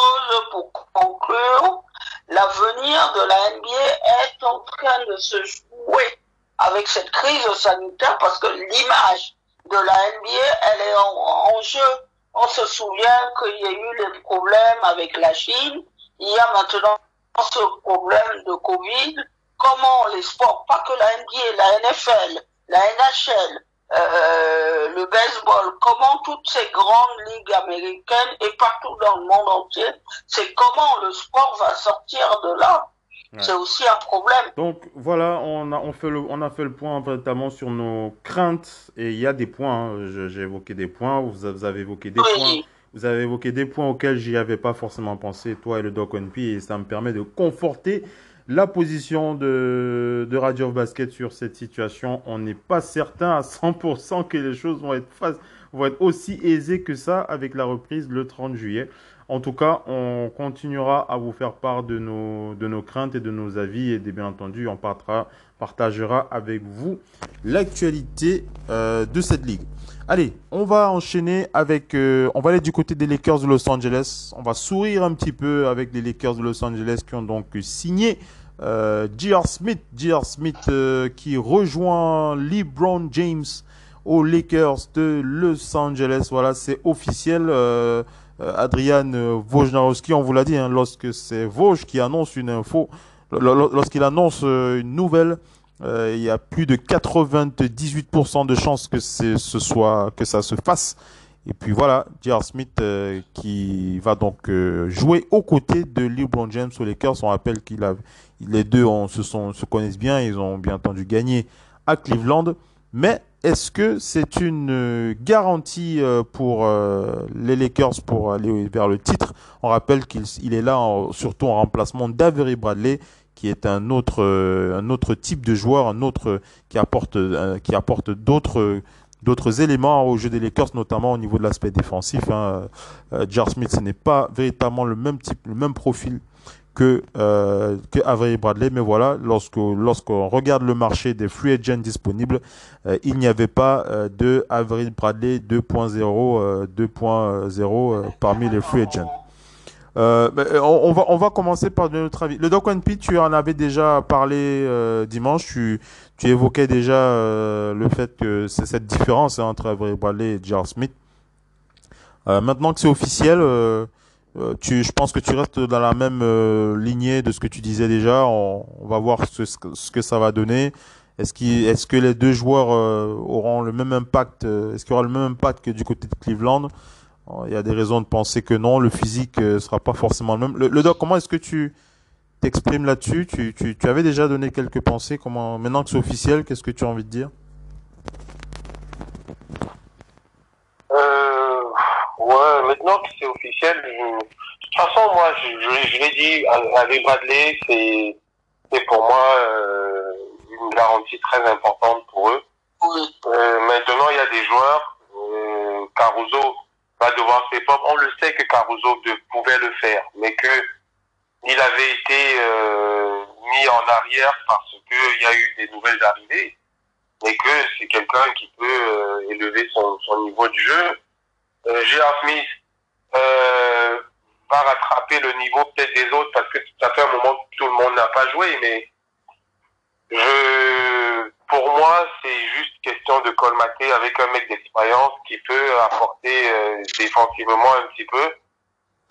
pour conclure. L'avenir de la NBA est en train de se jouer avec cette crise sanitaire parce que l'image de la NBA, elle est en, jeu. On se souvient qu'il y a eu les problèmes avec la Chine. Il y a maintenant ce problème de Covid. Comment les sports, pas que la NBA, la NFL, la NHL, euh, le baseball, comment toutes ces grandes ligues américaines et partout dans le monde entier, c'est comment le sport va sortir de là. C'est aussi un problème. Donc voilà, on a, on, fait le, on a fait le point notamment sur nos craintes et il y a des points. Hein. J'ai évoqué des points, vous avez évoqué des points. Vous avez évoqué des points auxquels j'y avais pas forcément pensé, toi et le Doc NP, et ça me permet de conforter la position de, de Radio of Basket sur cette situation. On n'est pas certain à 100% que les choses vont être, vont être aussi aisées que ça avec la reprise le 30 juillet. En tout cas, on continuera à vous faire part de nos, de nos craintes et de nos avis. Et bien entendu, on partagera, partagera avec vous l'actualité euh, de cette ligue. Allez, on va enchaîner avec... Euh, on va aller du côté des Lakers de Los Angeles. On va sourire un petit peu avec les Lakers de Los Angeles qui ont donc signé euh, J.R. Smith. J.R. Smith euh, qui rejoint LeBron James aux Lakers de Los Angeles. Voilà, c'est officiel. Adrian Wojnarowski, on vous l'a dit, hein, lorsque c'est Woj qui annonce une info, lorsqu'il annonce euh, une nouvelle, euh, il y a plus de 98% de chances que ce soit que ça se fasse. Et puis voilà, J.R. Smith qui va donc jouer aux côtés de LeBron James aux Lakers. On rappelle qu'il a, les deux se, se connaissent bien, ils ont bien entendu gagner à Cleveland. Mais est-ce que c'est une euh, garantie euh, pour euh, les Lakers pour aller vers le titre? On rappelle qu'il est là surtout en remplacement d'Avery Bradley, qui est un autre, un autre type de joueur, un autre qui apporte, qui apporte d'autres d'autres éléments au jeu des Lakers, notamment au niveau de l'aspect défensif. Hein. Jar Smith, ce n'est pas véritablement le même type, le même profil que, euh, que Avery Bradley. Mais voilà, lorsque lorsqu'on regarde le marché des free agents disponibles, euh, il n'y avait pas euh, de Avery Bradley 2.0 2.0 parmi les free agents. on, va on va commencer par notre avis. Le Doc One tu en avais déjà parlé dimanche. Tu tu évoquais déjà le fait que c'est cette différence hein, entre Avery Bradley et Jar Smith. maintenant que c'est officiel, euh, tu, je pense que tu restes dans la même euh, lignée de ce que tu disais déjà. On, va voir ce, ce, que ça va donner. Est-ce qu est que les deux joueurs euh, auront le même impact Est-ce qu'il y aura le même impact que du côté de Cleveland? Il y a des raisons de penser que non. Le physique sera pas forcément le même. Le, doc, comment est-ce que tu t'exprimes là-dessus? Tu, tu, tu avais déjà donné quelques pensées. Comment maintenant que c'est officiel, qu'est-ce que tu as envie de dire? Ouais, maintenant que c'est officiel, de toute façon, moi, je, je, l'ai dit, avec Bradley, c'est, c'est pour moi euh, une garantie très importante pour eux. Euh, maintenant, il y a des joueurs, euh, Caruso va devoir step up. On le sait que Caruso de, pouvait le faire, mais que il avait été euh, mis en arrière parce qu'il y a eu des nouvelles arrivées, et que c'est quelqu'un qui peut euh, élever son, son niveau de jeu euh. Smith euh, va rattraper le niveau peut-être des autres parce que ça fait un moment que tout le monde n'a pas joué, mais je, pour moi, c'est juste question de colmater avec un mec d'expérience qui peut apporter euh, défensivement un petit peu.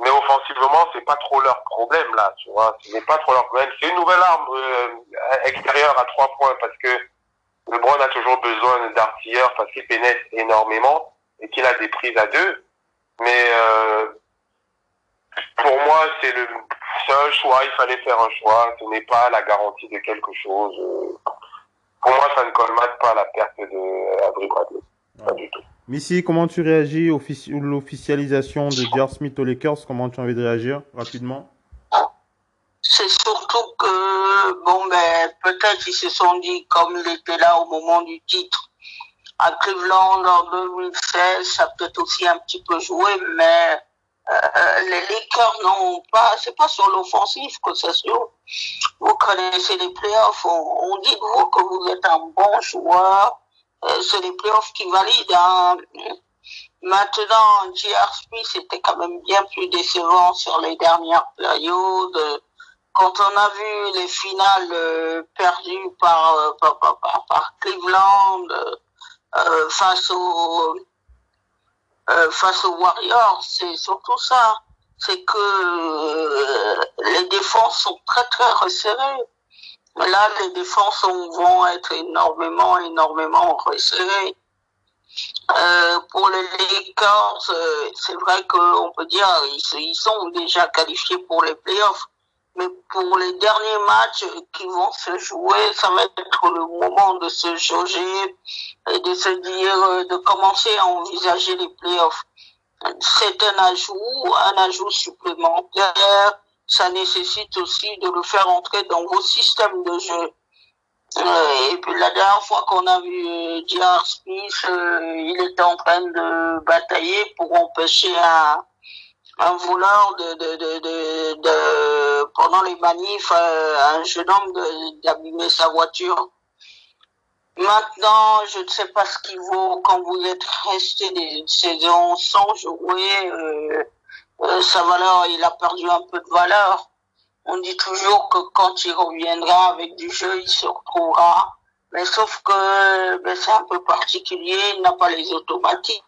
Mais offensivement, c'est pas trop leur problème là, tu vois. Ce n'est pas trop leur problème. C'est une nouvelle arme euh, extérieure à trois points parce que LeBron a toujours besoin d'artilleurs parce qu'il pénètre énormément et qu'il a des prises à deux. Mais euh, pour moi, c'est le un choix. Il fallait faire un choix. Ce n'est pas la garantie de quelque chose. Pour moi, ça ne colmate pas la perte de Adrien Bradley. Pas du tout. Missy, comment tu réagis à l'officialisation de Jar Smith aux Lakers? Comment tu as envie de réagir rapidement? C'est surtout que, bon, ben, peut-être ils se sont dit, comme il était là au moment du titre, à Cleveland en 2016, ça peut aussi un petit peu joué, mais euh, les Lakers n'ont pas, c'est pas sur l'offensive que ça se joue. Vous connaissez les playoffs, on, on dit de vous que vous êtes un bon joueur, euh, c'est les playoffs qui valident. Hein. Maintenant, J.R. Smith était quand même bien plus décevant sur les dernières périodes. Quand on a vu les finales euh, perdues par, par, par, par Cleveland euh, face aux euh, face aux Warriors, c'est surtout ça. C'est que euh, les défenses sont très très resserrées. Là, les défenses vont être énormément, énormément resserrées. Euh, pour les Lakers, euh, c'est vrai qu'on peut dire ils, ils sont déjà qualifiés pour les playoffs. Mais pour les derniers matchs qui vont se jouer, ça va être le moment de se jauger et de se dire, de commencer à envisager les playoffs. C'est un ajout, un ajout supplémentaire. Ça nécessite aussi de le faire entrer dans vos systèmes de jeu. Euh, et puis la dernière fois qu'on a vu euh, J.R. Smith, euh, il était en train de batailler pour empêcher un, un voleur de, de, de, de, de pendant les manifs, euh, un jeune homme d'abîmer sa voiture. Maintenant, je ne sais pas ce qu'il vaut quand vous êtes resté des saisons sans jouer. Euh, euh, sa valeur, il a perdu un peu de valeur. On dit toujours que quand il reviendra avec du jeu, il se retrouvera. Mais sauf que ben, c'est un peu particulier, il n'a pas les automatiques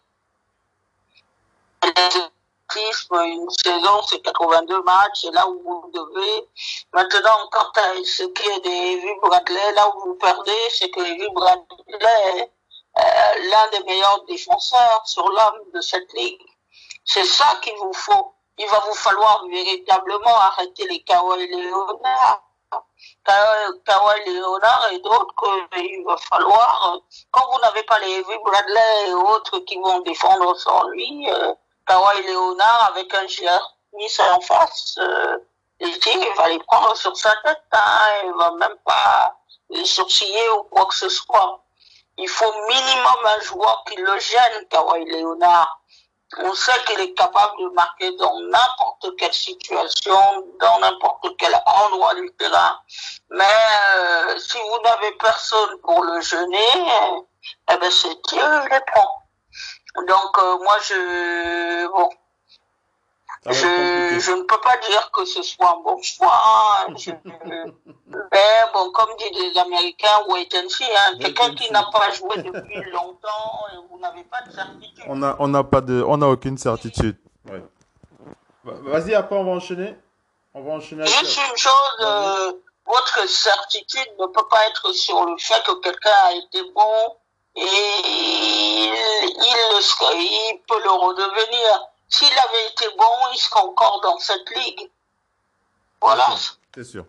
une saison, c'est 82 matchs, et là où vous devez. Maintenant, quand ce qui est des vues Bradley, là où vous perdez, c'est que les Bradley euh, l'un des meilleurs défenseurs sur l'homme de cette ligue. C'est ça qu'il vous faut. Il va vous falloir véritablement arrêter les Kawhi Leonard. Kawhi Leonard et d'autres qu'il va falloir, quand vous n'avez pas les Bradley et autres qui vont défendre sans lui, euh, Kawhi Léonard avec un mis en face, euh, il va les prendre sur sa tête, hein, il va même pas les sourciller ou quoi que ce soit. Il faut minimum un joueur qui le gêne, Kawhi Léonard. On sait qu'il est capable de marquer dans n'importe quelle situation, dans n'importe quel endroit du terrain. Mais euh, si vous n'avez personne pour le gêner, eh ben c'est Dieu, il les prend. Donc euh, moi je bon je, je, ne peux pas dire que ce soit un bon choix. Hein. mais bon, comme disent les Américains, wait and see. Hein. Quelqu'un qui n'a pas joué depuis longtemps, et vous n'avez pas de certitude. On a, on n'a pas de, on a aucune certitude. Ouais. Vas-y, après on va enchaîner. On va enchaîner. Juste une chose, euh, votre certitude ne peut pas être sur le fait que quelqu'un a été bon il, il, peut le redevenir. S'il avait été bon, il serait encore dans cette ligue. Voilà. C'est sûr.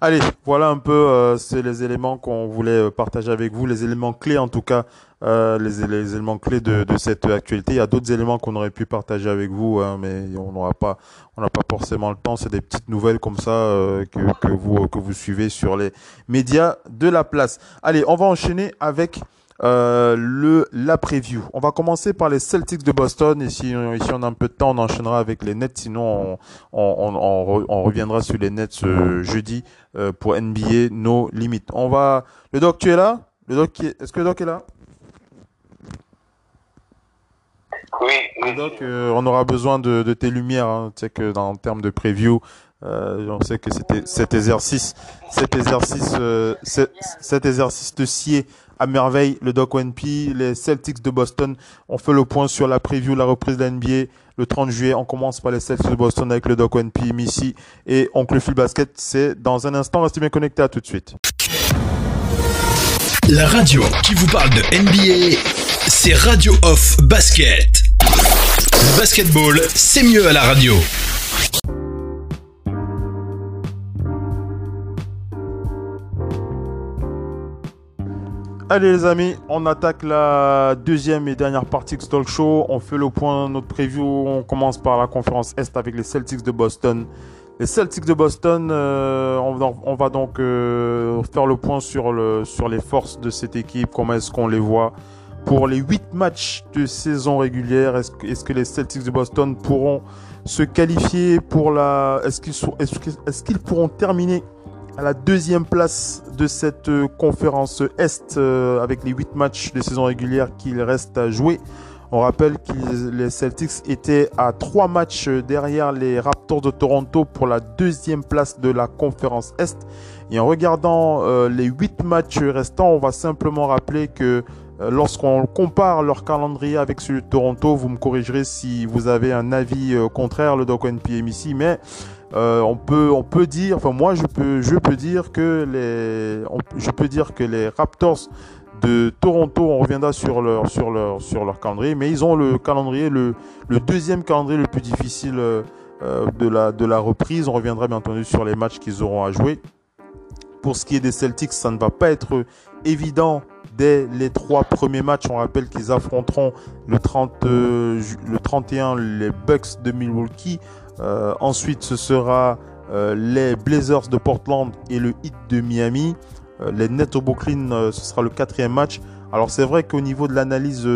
Allez, voilà un peu, euh, c'est les éléments qu'on voulait euh, partager avec vous, les éléments clés en tout cas, euh, les, éléments clés de, cette actualité. Il y a d'autres éléments qu'on aurait pu partager avec vous, hein, mais on n'aura pas, on n'a pas forcément le temps. C'est des petites nouvelles comme ça que vous que vous suivez sur les médias de la place. Allez, on va enchaîner avec euh, le la preview. On va commencer par les Celtics de Boston et si, ici on a un peu de temps, on enchaînera avec les Nets. Sinon, on, on, on, on reviendra sur les Nets euh, jeudi euh, pour NBA No Limit. On va. Le doc, tu es là? Le doc, est-ce que le doc est là? Oui. Le doc, euh, on aura besoin de, de tes lumières. Hein. Tu sais que dans en termes de preview. Euh, on sait que c'était cet exercice, cet exercice, euh, cet exercice de scier à merveille le Doc ONP, les Celtics de Boston. On fait le point sur la preview, la reprise de NBA le 30 juillet. On commence par les Celtics de Boston avec le Doc ONP, Missy et Oncle Phil Basket. C'est dans un instant. Restez bien connectés. À tout de suite. La radio qui vous parle de NBA, c'est Radio Off Basket. Basketball, c'est mieux à la radio. Allez les amis, on attaque la deuxième et dernière partie de Talk Show. On fait le point, notre preview. On commence par la conférence Est avec les Celtics de Boston. Les Celtics de Boston, euh, on, va donc euh, faire le point sur, le, sur les forces de cette équipe, comment est-ce qu'on les voit. Pour les 8 matchs de saison régulière, est-ce que, les Celtics de Boston pourront se qualifier pour la... Est-ce qu'ils est qu'ils pourront terminer à la deuxième place de cette euh, conférence Est euh, avec les 8 matchs de saison régulière qu'il reste à jouer. On rappelle que les Celtics étaient à 3 matchs derrière les Raptors de Toronto pour la deuxième place de la conférence Est. Et en regardant euh, les 8 matchs restants, on va simplement rappeler que lorsqu'on compare leur calendrier avec celui de Toronto, vous me corrigerez si vous avez un avis contraire, le Doc NPM ici, mais euh, on peut on peut dire enfin moi je peux je peux dire que les je peux dire que les Raptors de Toronto on reviendra sur leur sur leur sur leur calendrier mais ils ont le calendrier le le deuxième calendrier le plus difficile euh, de la de la reprise. On reviendra bien entendu sur les matchs qu'ils auront à jouer. Pour ce qui est des Celtics ça ne va pas être évident dès les trois premiers matchs. On rappelle qu'ils affronteront le 30 euh, le 31 les Bucks de Milwaukee euh, ensuite, ce sera euh, les Blazers de Portland et le Heat de Miami. Euh, les Nets au Brooklyn, ce sera le quatrième match. Alors c'est vrai qu'au niveau de l'analyse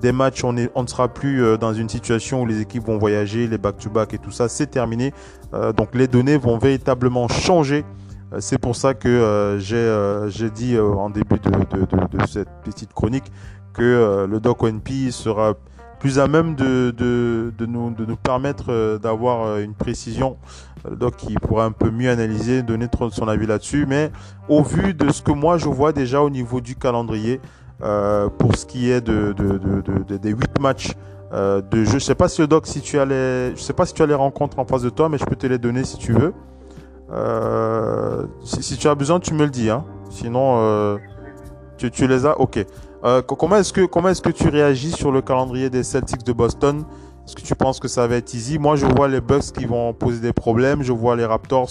des matchs, on, ne sera plus dans une situation où les équipes vont voyager, les back-to-back et tout ça, c'est terminé. donc les données vont véritablement changer. c'est pour ça que j'ai dit en début de, de, cette petite chronique que le Doc ONP sera plus à même de, nous, permettre euh, d'avoir euh, une précision. Euh, donc, qui pourra un peu mieux analyser, donner son avis là-dessus. Mais au vu de ce que moi je vois déjà au niveau du calendrier, pour ce qui est de, de, de, des huit matchs de jeu, je sais pas si le doc, si tu as je sais pas si tu as les rencontres en face de toi, mais je peux te les donner si tu veux. Si, si, tu as besoin, tu me le dis. Hein. Sinon, tu, tu les as. Ok. Euh, comment est-ce que comment est-ce que tu réagis sur le calendrier des Celtics de Boston? Est-ce que tu penses que ça va être easy? Moi, je vois les Bucks qui vont poser des problèmes. Je vois les Raptors.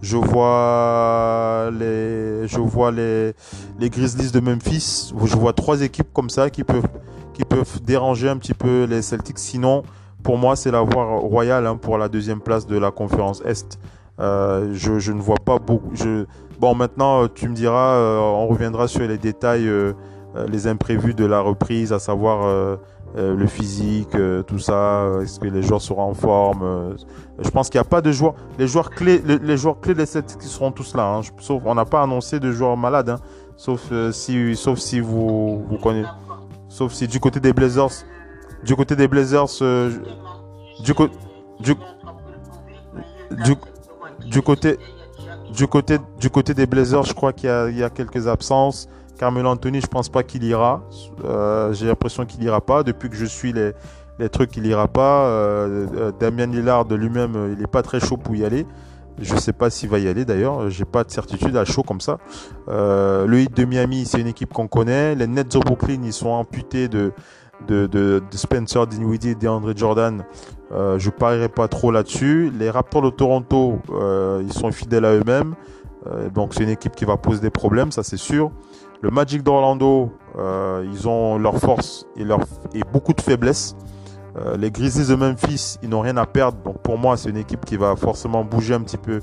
Je vois les je vois les les Grizzlies de Memphis. Je vois trois équipes comme ça qui peuvent qui peuvent déranger un petit peu les Celtics. Sinon, pour moi, c'est la voie royale hein, pour la deuxième place de la conférence Est. Euh, je, ne vois pas beaucoup. Bon, maintenant, tu me diras, euh, on reviendra sur les détails les imprévus de la reprise, à savoir euh, euh, le physique, tout ça, est-ce que les joueurs seront en forme. je pense qu'il n'y a pas de joueurs, les joueurs clés, les, joueurs clés qui seront tous là. Hein. sauf, on n'a pas annoncé de joueurs malades, hein. sauf si, sauf si vous, vous connaissez, sauf si du côté des Blazers, du côté des Blazers, du, côté du, côté, du côté, du côté des Blazers, je crois qu'il y a quelques absences. Carmelo Anthony, je pense pas qu'il ira. Euh, j'ai l'impression qu'il ira pas. Depuis que je suis les, trucs, il ira pas. Euh, euh, Damien Lillard lui-même, il est pas très chaud pour y aller. Je sais pas s'il va y aller d'ailleurs. J'ai pas de certitude à chaud comme ça. le Heat de Miami, c'est une équipe qu'on connaît. Les Nets de Brooklyn, ils sont amputés de de, de, de Spencer Dinwiddie et DeAndre Jordan. Euh, je parierai pas trop là-dessus. Les Raptors de Toronto, ils sont fidèles à eux-mêmes. donc c'est une équipe qui va poser des problèmes, ça c'est sûr. Le Magic d'Orlando, euh, ils ont leur force et, leur, et beaucoup de faiblesses. Euh, les Grizzlies de Memphis, ils n'ont rien à perdre. Donc pour moi, c'est une équipe qui va forcément bouger un petit peu,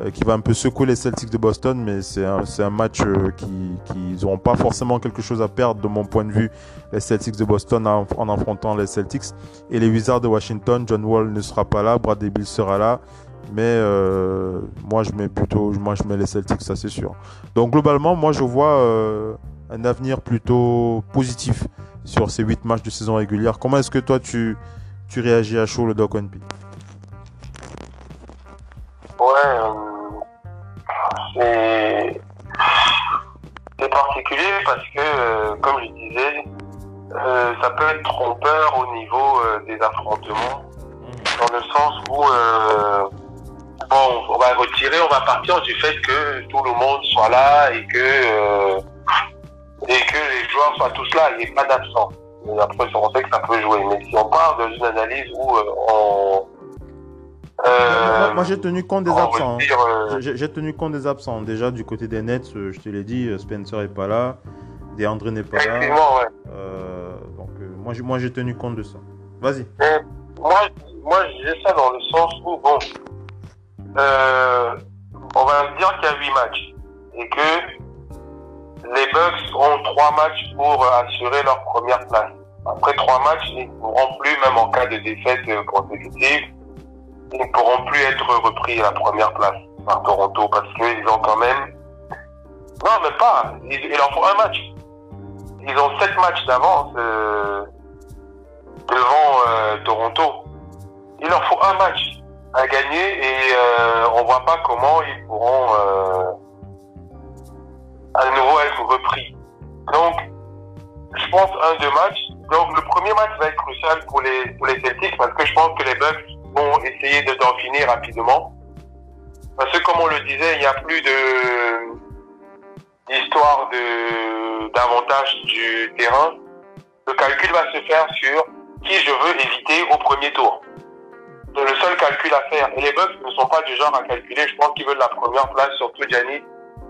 euh, qui va un peu secouer les Celtics de Boston. Mais c'est un, un, match qui n'auront pas forcément quelque chose à perdre de mon point de vue. Les Celtics de Boston en, en affrontant les Celtics. Et les Wizards de Washington, John Wall ne sera pas là, Bradley Bill sera là. Mais euh, moi, je mets plutôt, moi, je mets les Celtics, ça c'est sûr. Donc globalement, moi, je vois euh, un avenir plutôt positif sur ces 8 matchs de saison régulière. Comment est-ce que toi, tu, tu réagis à chaud le Doc NP Ouais, euh, c'est particulier parce que, comme je disais, ça peut être trompeur au niveau des affrontements, dans le sens où bon, on va retirer, on va partir du fait que tout le monde soit là et que, euh, et que les joueurs soient tous là, il n'y ait pas d'absent. Après, on sait que ça peut jouer. Mais si on part dans une analyse où euh, on. Euh, moi, j'ai tenu compte des absents. Hein. J'ai tenu compte des absents. Déjà, du côté des Nets, je te l'ai dit, Spencer est pas là. André n'est pas là. Ouais. Donc, moi, j'ai- tenu compte de ça. Vas-y. Moi, moi, j'ai ça dans le sens où, euh, on va dire qu'il y a huit matchs et que les Bucks ont trois matchs pour assurer leur première place. Après trois matchs, ils ne pourront plus, même en cas de défaite consécutive, ils ne pourront plus être repris à la première place par Toronto parce qu'ils ont quand même, non, même pas, il, en faut un match. Ils ont sept matchs d'avance. euh, devant euh, Toronto. Il leur faut un match à gagner et euh, on voit pas comment ils pourront euh, à nouveau être repris. Donc, je pense un deux matchs. Donc le premier match va être crucial pour les Celtics parce que je pense que les Bucks vont essayer de d'en finir rapidement. Parce que comme on le disait, il n'y a plus d'histoire de d'avantage du terrain. Le calcul va se faire sur qui je veux éviter au premier tour. C'est le seul calcul à faire. Et les Bucks ne sont pas du genre à calculer. Je pense qu'ils veulent la première place, surtout Giannis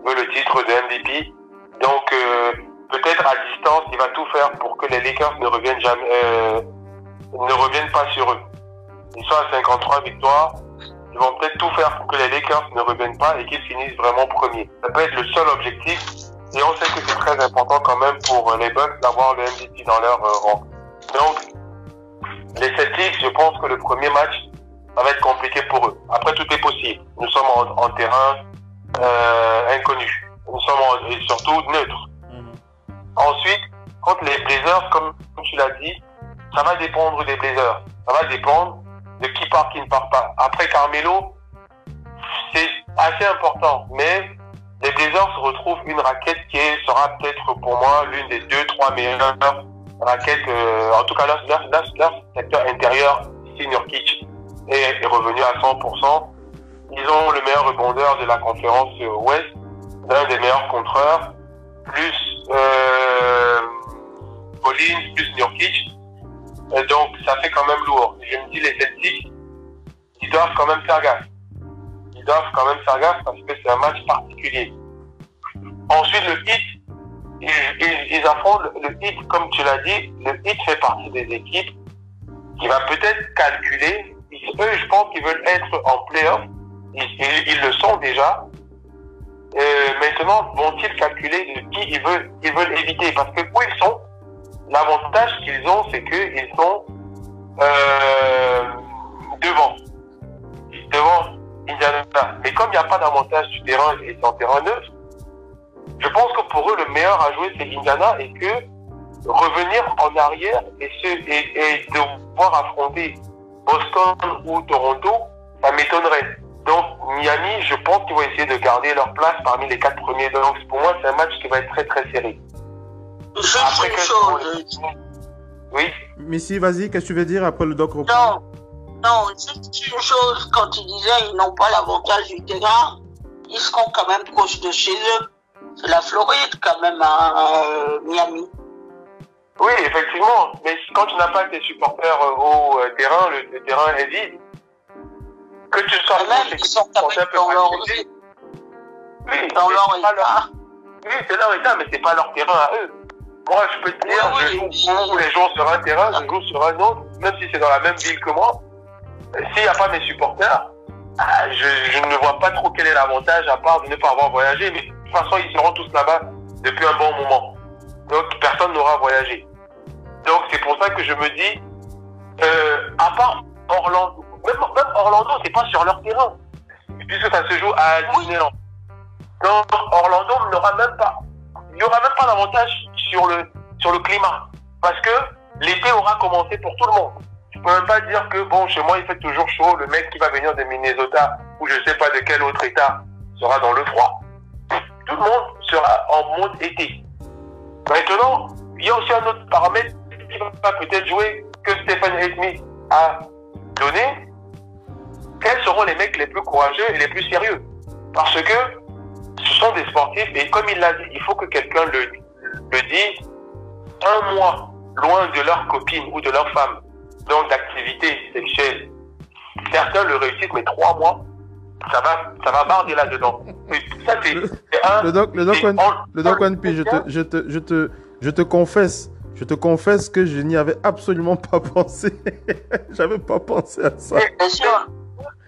veut le titre de MVP. Donc euh, peut-être à distance, il va tout faire pour que les Lakers ne reviennent jamais, euh, ne reviennent pas sur eux. Ils sont à 53 victoires. Ils vont peut-être tout faire pour que les Lakers ne reviennent pas et qu'ils finissent vraiment premiers. Ça peut être le seul objectif. Et on sait que c'est très important quand même pour les Bucks d'avoir le MVP dans leur euh, rang. Donc, les Celtics, je pense que le premier match, ça va être compliqué pour eux. Après, tout est possible. Nous sommes en, en terrain euh, inconnu. Nous sommes en- et surtout neutres. Ensuite, contre les Blazers, comme tu l'as dit, ça va dépendre des Blazers. Ça va dépendre de qui part, qui ne part pas. Après Carmelo, c'est assez important, mais les Blazers retrouvent une raquette qui sera peut-être pour moi l'une des deux, trois meilleures raquettes, euh, en tout cas leur, leur, leur, leur secteur intérieur, si Nurkic est, est revenu à 100%. Ils ont le meilleur rebondeur de la conférence Ouest, l'un des meilleurs contreurs, plus euh, Collins, plus Nurkic. Euh, donc ça fait quand même lourd. Je me dis les Celtics, ils doivent quand même faire gaffe. Ils doivent quand même faire gaffe parce que c'est un match particulier. Ensuite le hit, ils, ils, ils affrontent le hit, comme tu l'as dit, le hit fait partie des équipes qui va peut-être calculer. Eux, je pense qu'ils veulent être en playoff. Ils, ils, le sont déjà. Euh, maintenant, vont-ils calculer de qui ils veulent, éviter? Parce que où ils sont, l'avantage qu'ils ont, c'est qu'ils sont euh, devant. Devant Indiana. Mais comme il n'y a pas d'avantage du terrain et en terrain neutre, je pense que pour eux, le meilleur à jouer, c'est Indiana et que revenir en arrière et, et devoir affronter Boston ou Toronto, ça m'étonnerait. Donc Miami, je pense qu'ils vont essayer de garder leur place parmi les quatre premiers. Donc pour moi, c'est un match qui va être très très serré. Juste Après chose. Oui, Missy, vas-y, qu'est-ce que tu veux dire après le doc reprend Non, non, juste une chose, quand tu disais ils n'ont pas l'avantage du terrain, ils seront quand même proches de chez eux. C'est la Floride quand même à euh, Miami. Oui, effectivement. Mais quand tu n'as pas tes supporters euh, au euh, terrain, le, le terrain est vide. Que tu sois sont quand même dans leur, oui, dans leur état. Oui, c'est leur état, mais c'est pas leur terrain à eux. Moi, je peux te dire, Oui, je oui, joue oui. tous les jours sur un terrain, je joue sur un autre, même si c'est dans la même ville que moi. Euh, S'il n'y a pas mes supporters, ah, je, je ne vois pas trop quel est l'avantage à part de ne pas avoir voyagé. Mais de toute façon, ils seront tous là-bas depuis un bon moment. Donc, personne n'aura voyagé. Donc, c'est pour ça que je me dis, euh, à part Orlando, même, même Orlando, c'est pas sur leur terrain, puisque ça se joue à Disneyland. Donc, Orlando n'aura même pas, il n'y aura même pas d'avantage sur le, sur le climat. Parce que l'été aura commencé pour tout le monde. Je peux même pas dire que, bon, chez moi, il fait toujours chaud, le mec qui va venir de Minnesota, ou je sais pas de quel autre état, sera dans le froid. Tout le monde sera en mode été. Maintenant, il y a aussi un autre paramètre qui va peut-être jouer que A. Smith a donné. Quels seront les mecs les plus courageux et les plus sérieux? Parce que ce sont des sportifs et comme il l'a dit, il faut que quelqu'un le, le dise. Un mois loin de leur copine ou de leur femme, donc d'activité sexuelle. Certains le réussissent, mais trois mois, ça va, ça va barder là-dedans. Ça, c'est Le- c'est un. Le doc, le doc, One- en- le doc One Piece, je te, je te, je te, je te confesse, je te confesse que je n'y avais absolument pas pensé. J'avais pas pensé à ça. Bien sûr,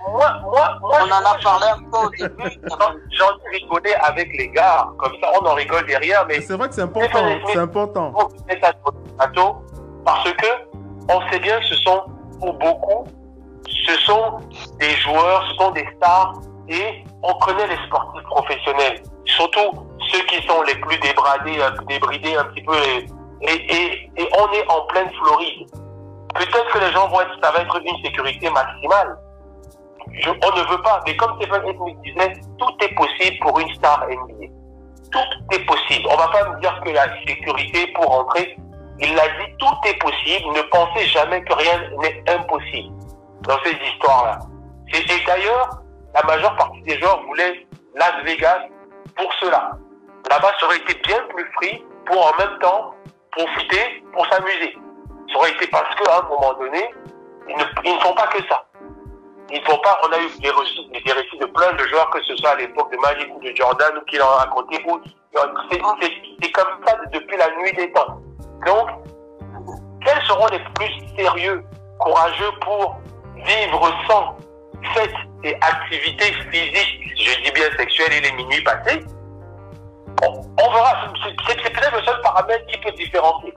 Moi, moi, moi, on en a parlé un peu au début. j'en- rigolé avec les gars, comme ça on en rigole derrière, mais C'est vrai que c'est important, c'est important. plateau parce que on sait bien que ce sont pour beaucoup, ce sont des joueurs, ce sont des stars et on connaît les sportifs professionnels, surtout ceux qui sont les plus débradés, peu débridés un petit peu et, on est en pleine Floride. Peut-être que les gens vont être, ça va être une sécurité maximale. On ne veut pas, mais comme Stephen. Smith disait, tout est possible pour une star NBA tout est possible. On va pas me dire que la sécurité pour entrer, il l'a dit, tout est possible. Ne pensez jamais que rien n'est impossible dans ces histoires-là. Et, d'ailleurs, la majeure partie des joueurs voulaient Las Vegas pour cela. Là-bas, ça aurait été bien plus free pour en même temps profiter, pour s'amuser. Ça aurait été parce qu'à un moment donné, ils ne, font pas que ça. Ils ne font pas, on a eu des récits, des récits de plein de joueurs, que ce soit à l'époque de Magic ou de Jordan, qui l'ont raconté, c'est comme ça depuis la nuit des temps. Donc, quels seront les plus sérieux, courageux pour vivre sans fêtes et activités physiques, je dis bien sexuelles et les minuit passés on, verra, c'est peut-être le seul paramètre qui peut différencier.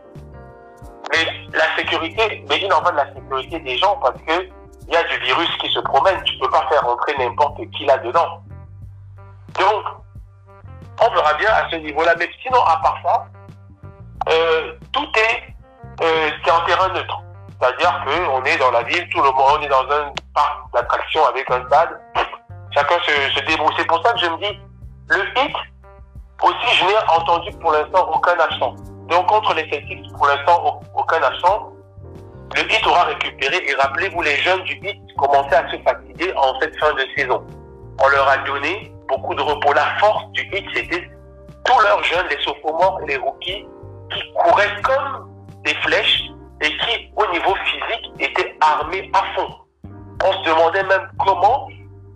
Mais la sécurité, mais il en va de la sécurité des gens parce que il y a du virus qui se promène, tu peux pas faire rentrer n'importe qui là-dedans. Donc, on verra bien à ce niveau-là. Mais sinon, à part ça, euh, tout est, euh, c'est en terrain neutre. C'est-à-dire qu'on est dans la ville, tout le monde, on est dans un parc d'attractions avec un stade. Chacun se, débrouille. C'est pour ça que je me dis, le hit, aussi, je n'ai entendu pour l'instant aucun accent. Donc, contre les Celtics, pour l'instant, au- aucun accent. Le hit aura récupéré, et rappelez-vous, les jeunes du hit commençaient à se fatiguer en cette fin de saison. On leur a donné beaucoup de repos. La force du hit, c'était tous leurs jeunes, les sophomores et les rookies, qui couraient comme des flèches et qui, au niveau physique, étaient armés à fond. On se demandait même comment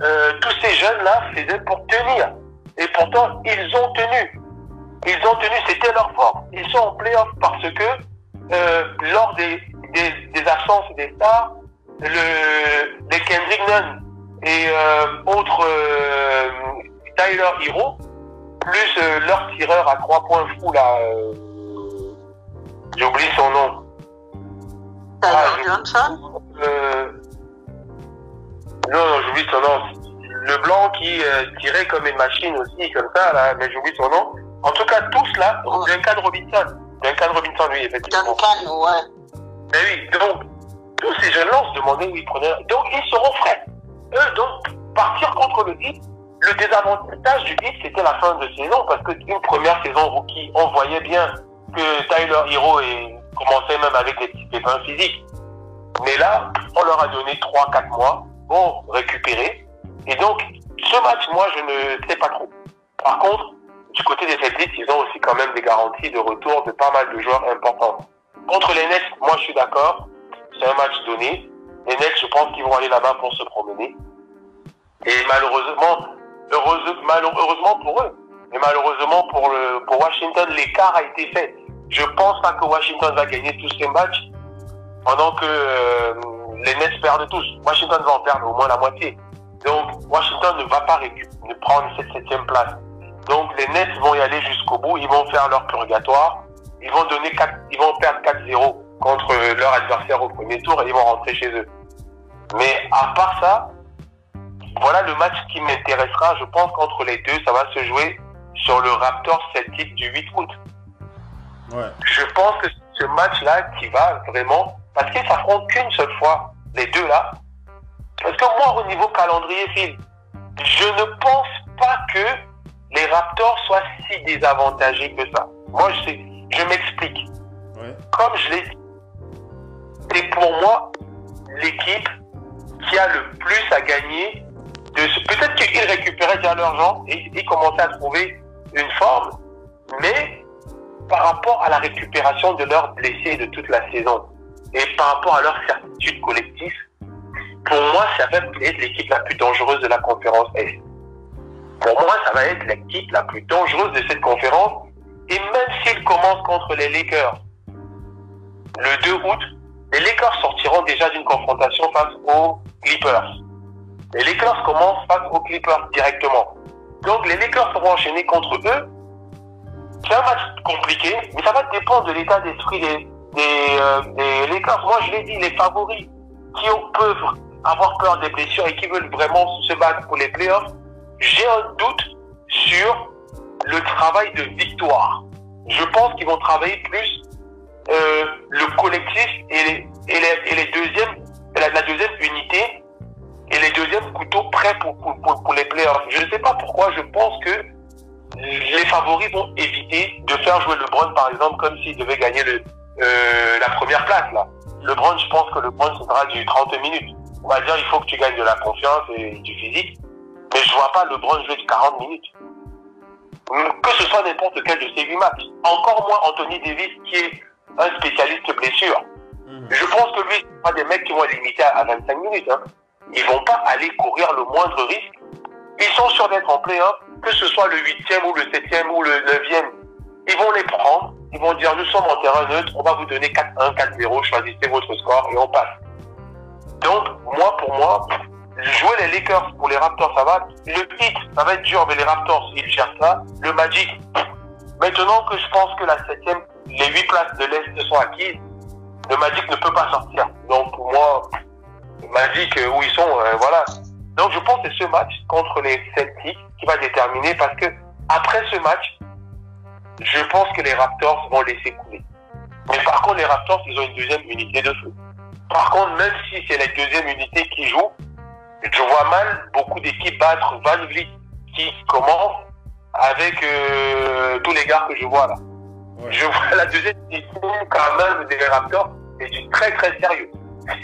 euh, tous ces jeunes-là faisaient pour tenir. Et pourtant, ils ont tenu. Ils ont tenu, c'était leur force. Ils sont en playoff parce que euh, lors des, des, des absences des stars, le, les Kendrick Nunn et euh, autres Tyler Hero, plus leur tireur à trois points fou là, j'oublie son nom. Tyler Ah, Johnson, Euh, non, non, j'oublie son nom. Le blanc qui euh, tirait comme une machine aussi, comme ça, là, mais j'oublie son nom. En tout cas, tous là, Ouais. Duncan Robinson. Duncan Robinson, oui, effectivement. Duncan, ouais. Mais oui, donc, tous ces jeunes-là, on se demandait où ils prenaient. Donc, ils seront frais. Eux, donc, partir contre le hit, le désavantage du hit, c'était la fin de saison, parce qu'une première saison rookie, on voyait bien que Tyler Hero est- commençait même avec des petits pépins physiques. Mais là, on leur a donné 3-4 mois pour récupérer. Et donc, ce match, moi, je ne sais pas trop. Par contre, du côté des Celtics, ils ont aussi quand même des garanties de retour de pas mal de joueurs importants. Contre les Nets, moi, je suis d'accord. C'est un match donné. Les Nets, je pense qu'ils vont aller là-bas pour se promener. Et malheureusement, heureuse- malheureusement pour eux, mais malheureusement pour, le, pour Washington, l'écart a été fait. Je pense pas que Washington va gagner tous ces matchs pendant que euh, les Nets perdent tous. Washington va en perdre au moins la moitié. Donc Washington ne va pas ne prendre cette septième place. Donc les Nets vont y aller jusqu'au bout, ils vont faire leur purgatoire, ils vont donner 4, ils vont perdre 4-0 contre euh, leur adversaire au premier tour et ils vont rentrer chez eux. Mais à part ça, voilà le match qui m'intéressera. Je pense qu'entre les deux, ça va se jouer sur le Raptor Celtic du 8 août. Ouais. Je pense que ce match-là qui va vraiment, parce qu'ils s'affrontent qu'une seule fois, les deux là. Parce que moi, au niveau calendrier, Phil, je ne pense pas que les Raptors soient si désavantagés que ça. Moi, je, sais- je m'explique. Ouais. Comme je l'ai dit, c'est pour moi l'équipe qui a le plus à gagner de ce. Peut-être qu'ils récupéraient déjà l'argent et ils commençaient à trouver une forme, mais par rapport à la récupération de leurs blessés de toute la saison et par rapport à leur certitude collective, pour moi, ça va être l'équipe la plus dangereuse de la conférence Est. Pour moi, ça va être l'équipe la plus dangereuse de cette conférence. Et même s'ils commencent contre les Lakers le 2 août, les Lakers sortiront déjà d'une confrontation face aux Clippers. Les Lakers commencent face aux Clippers directement. Donc les Lakers seront enchaînés contre eux. C'est un match compliqué, mais ça va dépendre de l'état d'esprit des, des, euh, des. Moi, je l'ai dit, les favoris qui ont, peuvent avoir peur des blessures et qui veulent vraiment se battre pour les playoffs, j'ai un doute sur le travail de victoire. Je pense qu'ils vont travailler plus euh, le collectif et les, et les, et la, deuxième unité et les deuxièmes couteaux prêts pour, pour, pour, pour les playoffs. Je ne sais pas pourquoi, je pense que les favoris vont éviter de faire jouer LeBron, par exemple, comme s'il devait gagner le, euh, la première place. Là. LeBron, je pense que LeBron, ce sera du 30 minutes. On va dire, il faut que tu gagnes de la confiance et du physique. Mais je vois pas LeBron jouer de 40 minutes. Que ce soit n'importe quel de ces 8 matchs. Encore moins Anthony Davis, qui est un spécialiste blessure. Mmh. Je pense que lui, c'est pas des mecs qui vont être limités à 25 minutes. Hein. Ils vont pas aller courir le moindre risque. Ils sont sûrs d'être en play-off, que ce soit le 8e ou le 7e ou le 9e. Ils vont les prendre. Ils vont dire, nous sommes en terrain neutre, on va vous donner 4-1, 4-0, choisissez votre score et on passe. Donc, moi, pour moi, jouer les Lakers pour les Raptors, ça va. Le hit, ça va être dur, mais les Raptors, ils gèrent ça. Le Magic, maintenant que je pense que la septième, les huit places de l'Est sont acquises, le Magic ne peut pas sortir. Donc, pour moi, Magic, où ils sont, euh, voilà. Donc, je pense que c'est ce match contre les Celtics qui va déterminer parce que après ce match, je pense que les Raptors vont laisser couler. Mais par contre, les Raptors, ils ont une deuxième unité de feu. Par contre, même si c'est la deuxième unité qui joue, je vois mal beaucoup d'équipes battre Van Vliet qui commence avec euh, tous les gars que je vois là. Ouais. Je vois la deuxième unité quand même des Raptors et du très très sérieux.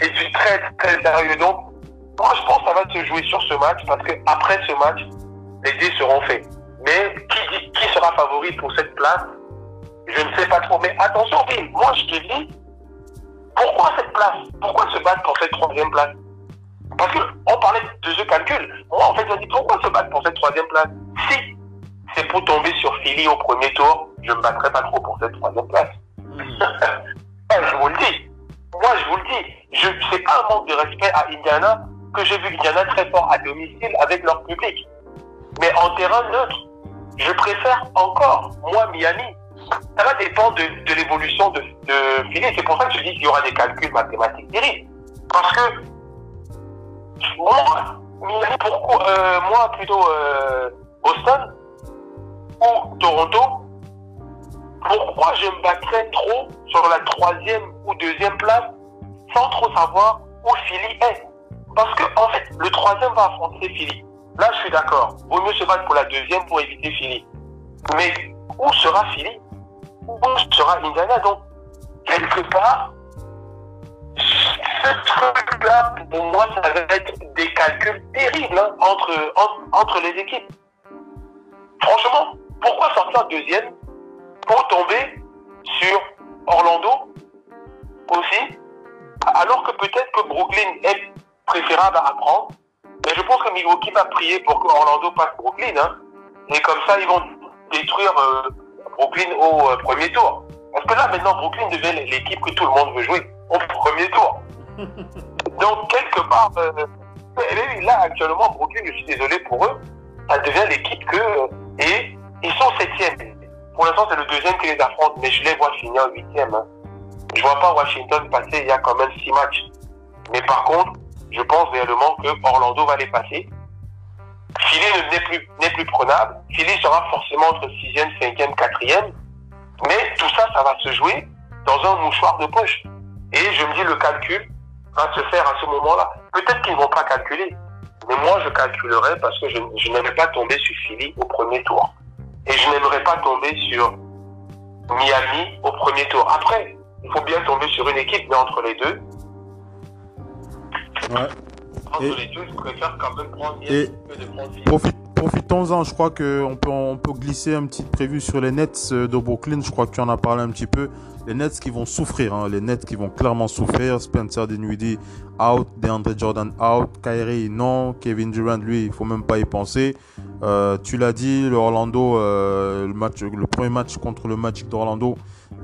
Et du très très sérieux. Donc, moi je pense que ça va se jouer sur ce match parce que après ce match, les dés seront faits. Mais qui, dit, qui sera favori pour cette place Je ne sais pas trop. Mais attention, moi je te dis, pourquoi cette place Pourquoi se battre pour cette troisième place? Parce qu'on parlait de ce calcul. Moi, en fait, je dis pourquoi se battre pour cette troisième place? Si c'est pour tomber sur Philly au premier tour, je ne me battrai pas trop pour cette troisième place. Mmh. je vous le dis. Moi, je vous le dis. Je c'est pas un manque de respect à Indiana que j'ai vu Indiana très fort à domicile avec leur public. Mais en terrain neutre, je préfère encore, moi, Miami, ça va dépendre de, l'évolution de, de Philly. C'est pour ça que je dis qu'il y aura des calculs mathématiques terribles. Parce que moi, Miami, pourquoi, euh, moi plutôt euh, Boston ou Toronto, pourquoi je me battrais trop sur la troisième ou deuxième place sans trop savoir où Philly est? Parce que en fait, le troisième va affronter Philly. Là, je suis d'accord. Vaut mieux se battre pour la deuxième pour éviter Philly. Mais où sera Philly où sera Indiana. Donc, quelque part, ce truc-là, pour moi, ça va être des calculs terribles hein, entre, entre, entre, les équipes. Franchement, pourquoi sortir deuxième pour tomber sur Orlando aussi, alors que peut-être que Brooklyn est préférable à prendre. Mais je pense que Milwaukee va prier pour que Orlando passe Brooklyn. Hein, et comme ça, ils vont détruire... Euh, Brooklyn au euh, premier tour. Parce que là, maintenant, Brooklyn devient l'équipe que tout le monde veut jouer au premier tour. Donc, quelque part, euh, là, actuellement, Brooklyn, je suis désolé pour eux, ça devient l'équipe que. Et ils sont septième. Pour l'instant, c'est le deuxième qui les affronte, mais je les vois finir huitième. Hein. Je vois pas Washington passer, il y a quand même six matchs. Mais par contre, je pense réellement que Orlando va les passer. Philly n'est plus, n'est plus prenable. Philly sera forcément entre 6e, 5e, 4e. Mais tout ça, ça va se jouer dans un mouchoir de poche. Et je me dis, le calcul va se faire à ce moment-là. Peut-être qu'ils ne vont pas calculer. Mais moi, je calculerai parce que je, je n'aimerais pas tomber sur Philly au premier tour. Et je n'aimerais pas tomber sur Miami au premier tour. Après, il faut bien tomber sur une équipe, mais entre les deux. Ouais. Entre et, les deux, je préfère quand même prendre et que de prendre Philly. Profite, profitons-en. Je crois qu'on peut, on peut glisser un petit prévu sur les Nets de Brooklyn. Je crois que tu en as parlé un petit peu. Les Nets qui vont souffrir, hein. les Nets qui vont clairement souffrir. Spencer Dinwiddie out, DeAndre Jordan out, Kyrie non, Kevin Durant lui, il faut même pas y penser. Euh, tu l'as dit, le Orlando, euh, le match, le premier match contre le Magic d'Orlando,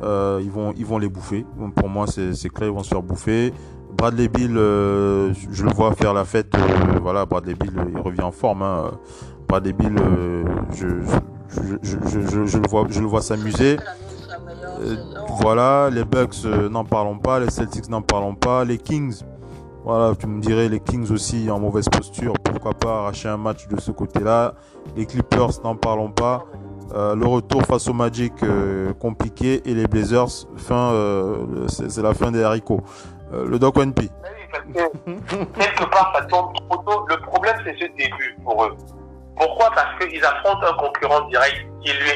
euh, ils vont, ils vont les bouffer. pour moi, c'est clair, ils vont se faire bouffer. Bradley Bill, euh, je le vois faire la fête. Euh, voilà, Bradley Bill, il revient en forme. Hein. Bradley Bill, je, le vois, je le vois s'amuser. voilà, les Bucks, n'en parlons pas. Les Celtics, n'en parlons pas. Les Kings, voilà, tu me dirais les Kings aussi en mauvaise posture. Pourquoi pas arracher un match de ce côté-là. Les Clippers, n'en parlons pas. Euh, le retour face au Magic euh, compliqué et les Blazers, fin, euh, c'est la fin des haricots. Le Doc One P. quelque part, ça tombe trop tôt. Le problème, c'est ce début pour eux. Pourquoi? Parce qu'ils affrontent un concurrent direct qui lui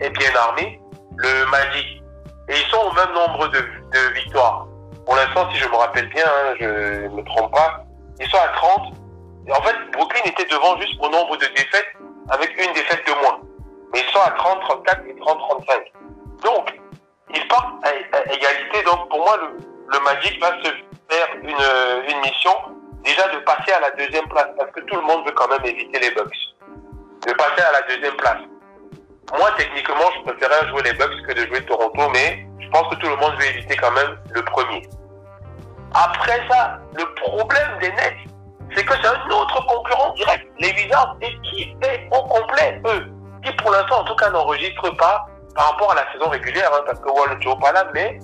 est, bien armé, le Magic. Et ils sont au même nombre de, victoires. Pour l'instant, si je me rappelle bien, hein, je ne me trompe pas, ils sont à 30. Et en fait, Brooklyn était devant juste au nombre de défaites, avec une défaite de moins mais ils sont à 30, 34 et 30, 35. Donc, ils partent à, égalité. Donc, pour moi, le, le, Magic va se faire une, mission déjà de passer à la deuxième place, parce que tout le monde veut quand même éviter les Bucks. De passer à la deuxième place. Moi, techniquement, je préférais jouer les Bucks que de jouer Toronto, mais je pense que tout le monde veut éviter quand même le premier. Après ça, le problème des Nets, c'est que c'est un autre concurrent direct. Les Wizards équipés au complet, eux qui pour l'instant en tout cas n'enregistrent pas par rapport à la saison régulière, hein, parce que Wall n'est pas là, mais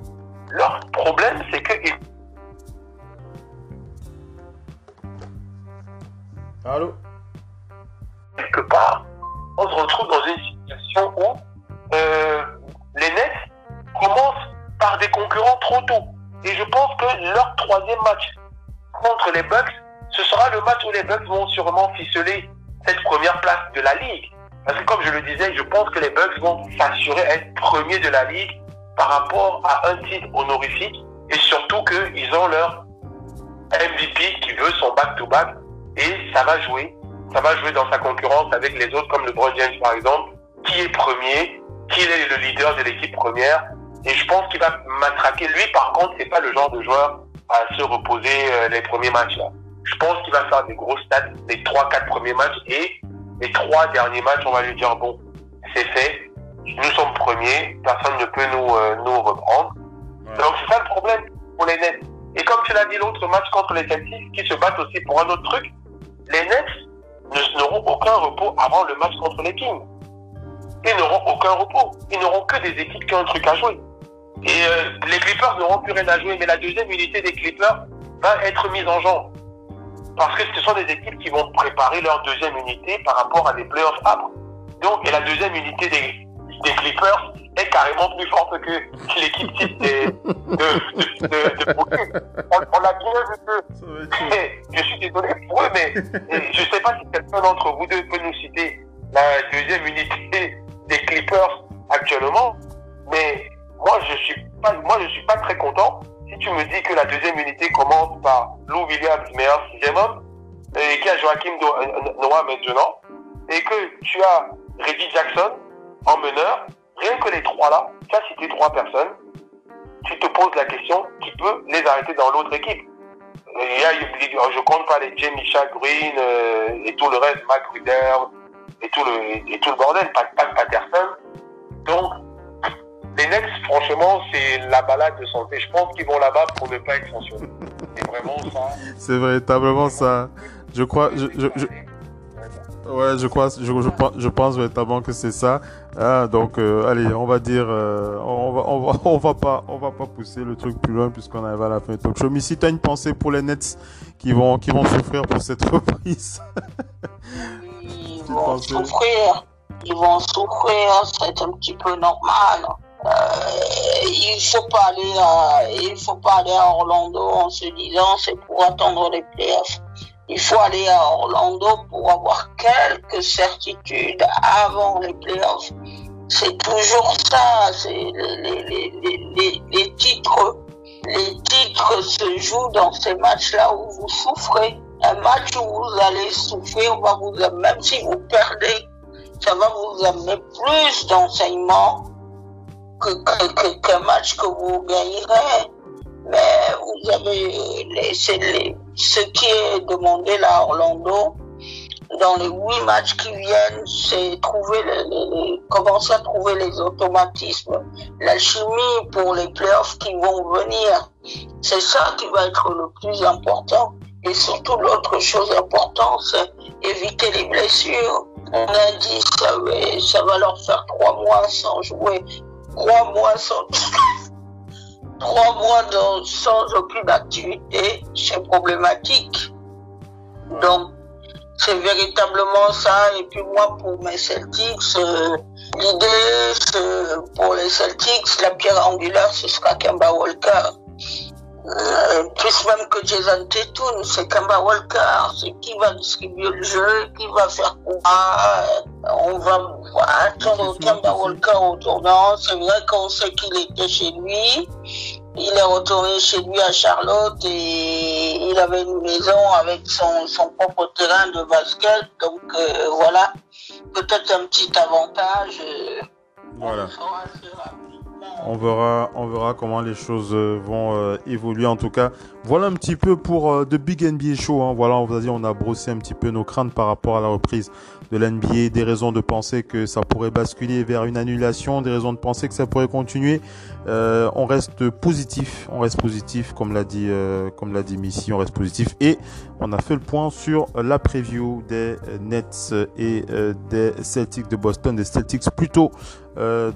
leur problème c'est que Allô Quelque part, on se retrouve dans une situation où euh, les Nets commencent par des concurrents trop tôt. Et je pense que leur troisième match contre les Bucks, ce sera le match où les Bucks vont sûrement ficeler cette première place de la ligue. Parce que comme je le disais, je pense que les Bucks vont s'assurer être premiers de la ligue par rapport à un titre honorifique et surtout qu'ils ont leur MVP qui veut son back-to-back et ça va jouer. Ça va jouer dans sa concurrence avec les autres comme le LeBron James par exemple, qui est premier, qui est le leader de l'équipe première et je pense qu'il va matraquer. Lui par contre, c'est pas le genre de joueur à se reposer euh, les premiers matchs là. Je pense qu'il va faire des gros stats les 3-4 premiers matchs et les trois derniers matchs, on va lui dire bon, c'est fait, nous sommes premiers, personne ne peut nous, euh, nous reprendre. Donc c'est ça le problème pour les Nets. Et comme tu l'as dit, l'autre match contre les Celtics, qui se battent aussi pour un autre truc, les Nets n'auront aucun repos avant le match contre les Kings. Ils n'auront aucun repos. Ils n'auront que des équipes qui ont un truc à jouer. Et euh, les Clippers n'auront plus rien à jouer, mais la deuxième unité des Clippers va être mise en jambe parce que ce sont des équipes qui vont préparer leur deuxième unité par rapport à des playoffs âpres. Donc, et la deuxième unité des, des Clippers est carrément plus forte que l'équipe type de, de, de, Brooklyn. On, a bien vu que, je suis désolé pour eux, mais je ne sais pas si quelqu'un d'entre vous deux peut nous citer la deuxième unité des Clippers actuellement, mais moi je suis pas, moi je suis pas très content si tu me dis que la deuxième unité commence par Lou Williams, meilleur sixième homme, et qu'il y a Joachim Noah maintenant, et que tu as Reggie Jackson en meneur, rien que les trois là, tu as cité trois personnes, tu te poses la question qui peut les arrêter dans l'autre équipe. Y a, je compte pas les Jamie Green euh, et tout le reste, Mac et tout le, et tout le bordel, pas, pas Patterson. Donc, les Nets, franchement, c'est la balade de santé. Je pense qu'ils vont là-bas pour ne pas être sanctionnés. C'est vraiment ça. C'est véritablement ça. Je crois. Ouais, je crois, je, je, pense véritablement que c'est ça. Ah, donc, euh, allez, on va dire, euh, on va, on va, on va pas, on va pas pousser le truc plus loin puisqu'on arrive à la fin du talk show. Mais si as une pensée pour les Nets qui vont, qui vont souffrir pour cette reprise? Ils vont souffrir. Ils vont souffrir. C'est un petit peu normal. Euh, il faut pas aller à, il faut pas aller à Orlando en se disant c'est pour attendre les playoffs. Il faut aller à Orlando pour avoir quelques certitudes avant les playoffs. C'est toujours ça. C'est les, titres, les titres se jouent dans ces matchs-là où vous souffrez. un match où vous allez souffrir, va vous, même si vous perdez, ça va vous amener plus d'enseignements que, que, qu'un match que vous gagnerez. Mais vous avez laissé les, ce qui est demandé là à Orlando dans les huit matchs qui viennent, c'est trouver les, commencer à trouver les automatismes, l'alchimie pour les playoffs qui vont venir. C'est ça qui va être le plus important. Et surtout, l'autre chose importante, c'est éviter les blessures. On a dit ça, ça va leur faire trois mois sans jouer, trois mois sans trois mois sans aucune activité, c'est problématique. Donc, c'est véritablement ça. Et puis moi, pour mes Celtics, euh, l'idée, pour les Celtics, la pierre angulaire, ce sera Kemba Walker. Euh, plus même que Jason Tatum, c'est Kemba Walker, c'est qui va distribuer le jeu, qui va faire quoi. On va attendre Kemba Walker au tournant. C'est vrai qu'on sait qu'il était chez lui. Il est retourné chez lui à Charlotte et il avait une maison avec son, son propre terrain de basket. Donc euh, voilà, peut-être un petit avantage. Euh, voilà. On verra, on verra comment les choses euh, vont évoluer. En tout cas, voilà un petit peu pour The Big NBA Show. Hein. Voilà, on vous a dit, on a brossé un petit peu nos craintes par rapport à la reprise de l'NBA, des raisons de penser que ça pourrait basculer vers une annulation, des raisons de penser que ça pourrait continuer. Euh, on reste positif, on reste positif, comme l'a dit, euh, comme l'a dit Missy, on reste positif. Et on a fait le point sur la preview des Nets et euh, des Celtics de Boston, des Celtics plutôt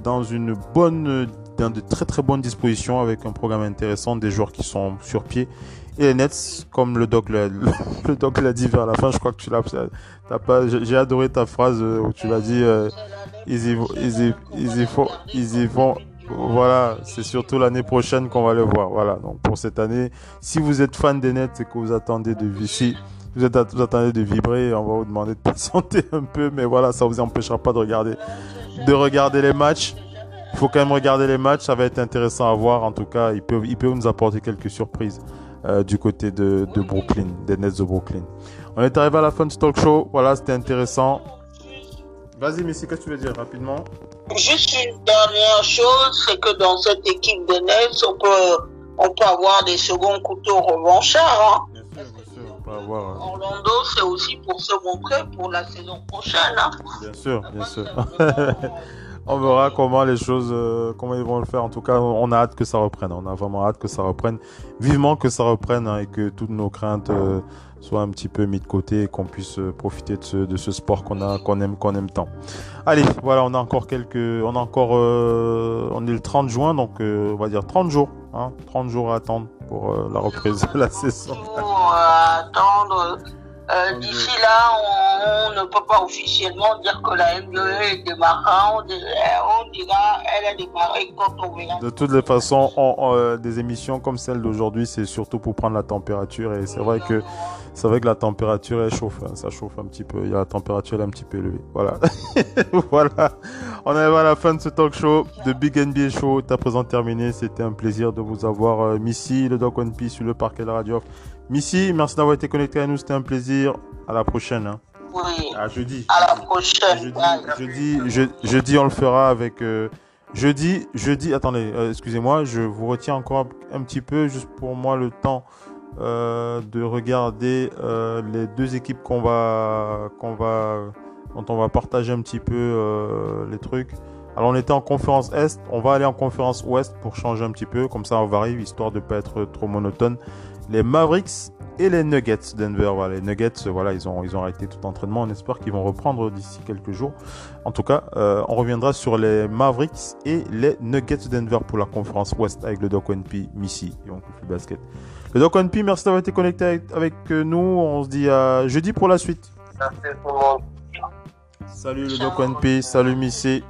dans une bonne, dans de très très bonnes dispositions avec un programme intéressant, des joueurs qui sont sur pied et les Nets, comme le doc l'a, le doc l'a dit vers la fin, je crois que tu l'as, t'as pas, j'ai adoré ta phrase euh, où tu l'as dit, euh, ils, y, ils, ils, y ils vont, voilà, c'est surtout l'année prochaine qu'on va le voir. Voilà, donc pour cette année, si vous êtes fan des Nets et que vous attendez de si vous, êtes, vous attendez de vibrer, on va vous demander de patienter un peu, mais voilà, ça vous empêchera pas de regarder, de regarder les matchs. Il faut quand même regarder les matchs, ça va être intéressant à voir. En tout cas, il peut, il peut nous apporter quelques surprises. Euh, du côté de, de, Brooklyn, des Nets de Brooklyn. On est arrivé à la fin de ce talk show. Voilà, c'était intéressant. Vas-y, Missy, qu'est-ce que tu veux dire rapidement? Juste une dernière chose, c'est que dans cette équipe de Nets, on peut, on peut avoir des seconds couteaux revanchards. Hein. Bien sûr, bien sûr, on peut avoir. Euh, Orlando, c'est aussi pour se montrer pour la saison prochaine. Hein. Bien sûr, bien sûr. on verra comment les choses, euh, comment ils vont le faire. En tout cas, on a hâte que ça reprenne. On a vraiment hâte que ça reprenne. Vivement que ça reprenne hein, et que toutes nos craintes euh, soient un petit peu mis de côté et qu'on puisse euh, profiter de ce, sport qu'on a, qu'on aime, qu'on aime tant. Allez, voilà, on a encore quelques, on a encore, on est le 30 juin, donc on va dire 30 jours, hein, 30 jours à attendre pour la reprise de la saison. attendre euh, d'ici là, on, ne peut pas officiellement dire que la NBA est démarrée. On, dira, elle a démarré quand on verra. De toutes les façons, euh, des émissions comme celle d'aujourd'hui, c'est surtout pour prendre la température. Et c'est vrai que c'est vrai que la température elle chauffe, hein. ça chauffe un petit peu. Il y a la température elle est un petit peu élevée. Voilà, voilà. On arrive à la fin de ce talk show de Big NBA Show. Ta présent terminé. C'était un plaisir de vous avoir, euh, Missy, le Doc One Piece sur le parquet de la radio. Missy, merci d'avoir été connecté à nous, c'était un plaisir. À la prochaine. Hein. Oui. À jeudi. À la prochaine. Jeudi, jeudi, jeudi on le fera avec. Euh, jeudi, jeudi, attendez, euh, excusez-moi, je vous retiens encore un petit peu, juste pour moi, le temps euh, de regarder les deux équipes qu'on va, qu'on va, dont on va partager un petit peu les trucs. Alors on était en conférence Est, on va aller en conférence Ouest pour changer un petit peu, comme ça on varie, histoire de pas être trop monotone les Mavericks et les Nuggets Denver. Voilà, les Nuggets, voilà, ils ont, ils ont arrêté tout entraînement. On espère qu'ils vont reprendre d'ici quelques jours. En tout cas, euh, on reviendra sur les Mavericks et les Nuggets Denver pour la conférence Ouest avec le Doc NP, Missy et on le basket. Le Doc NP, merci d'avoir été connecté avec, nous. On se dit à jeudi pour la suite. Merci tout le monde. Salut le Doc NP, salut Missy.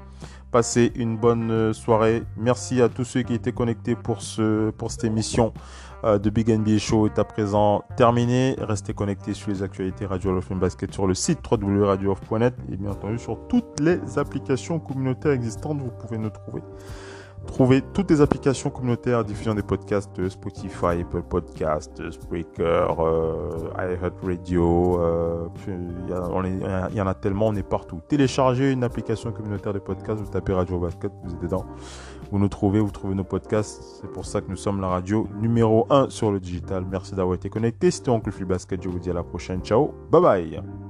Passez une bonne euh, soirée. Merci à tous ceux qui étaient connectés pour, ce, pour cette émission euh, de Big NBA Show est à présent terminé. Restez connectés sur les actualités Radio Love Basket sur le site www.radiooff.net et bien entendu sur toutes les applications communautaires existantes. Vous pouvez nous trouver Trouvez toutes les applications communautaires diffusant des podcasts Spotify, Apple Podcasts, Spreaker, iHeartRadio. Il y, en a tellement, on est partout. Téléchargez une application communautaire de podcast, vous tapez Radio Basket, vous êtes dedans. Vous nous trouvez, vous trouvez nos podcasts. C'est pour ça que nous sommes la radio numéro 1 sur le digital. Merci d'avoir été connecté. C'était Oncle Phil Basket. Je vous dis à la prochaine. Ciao. Bye bye.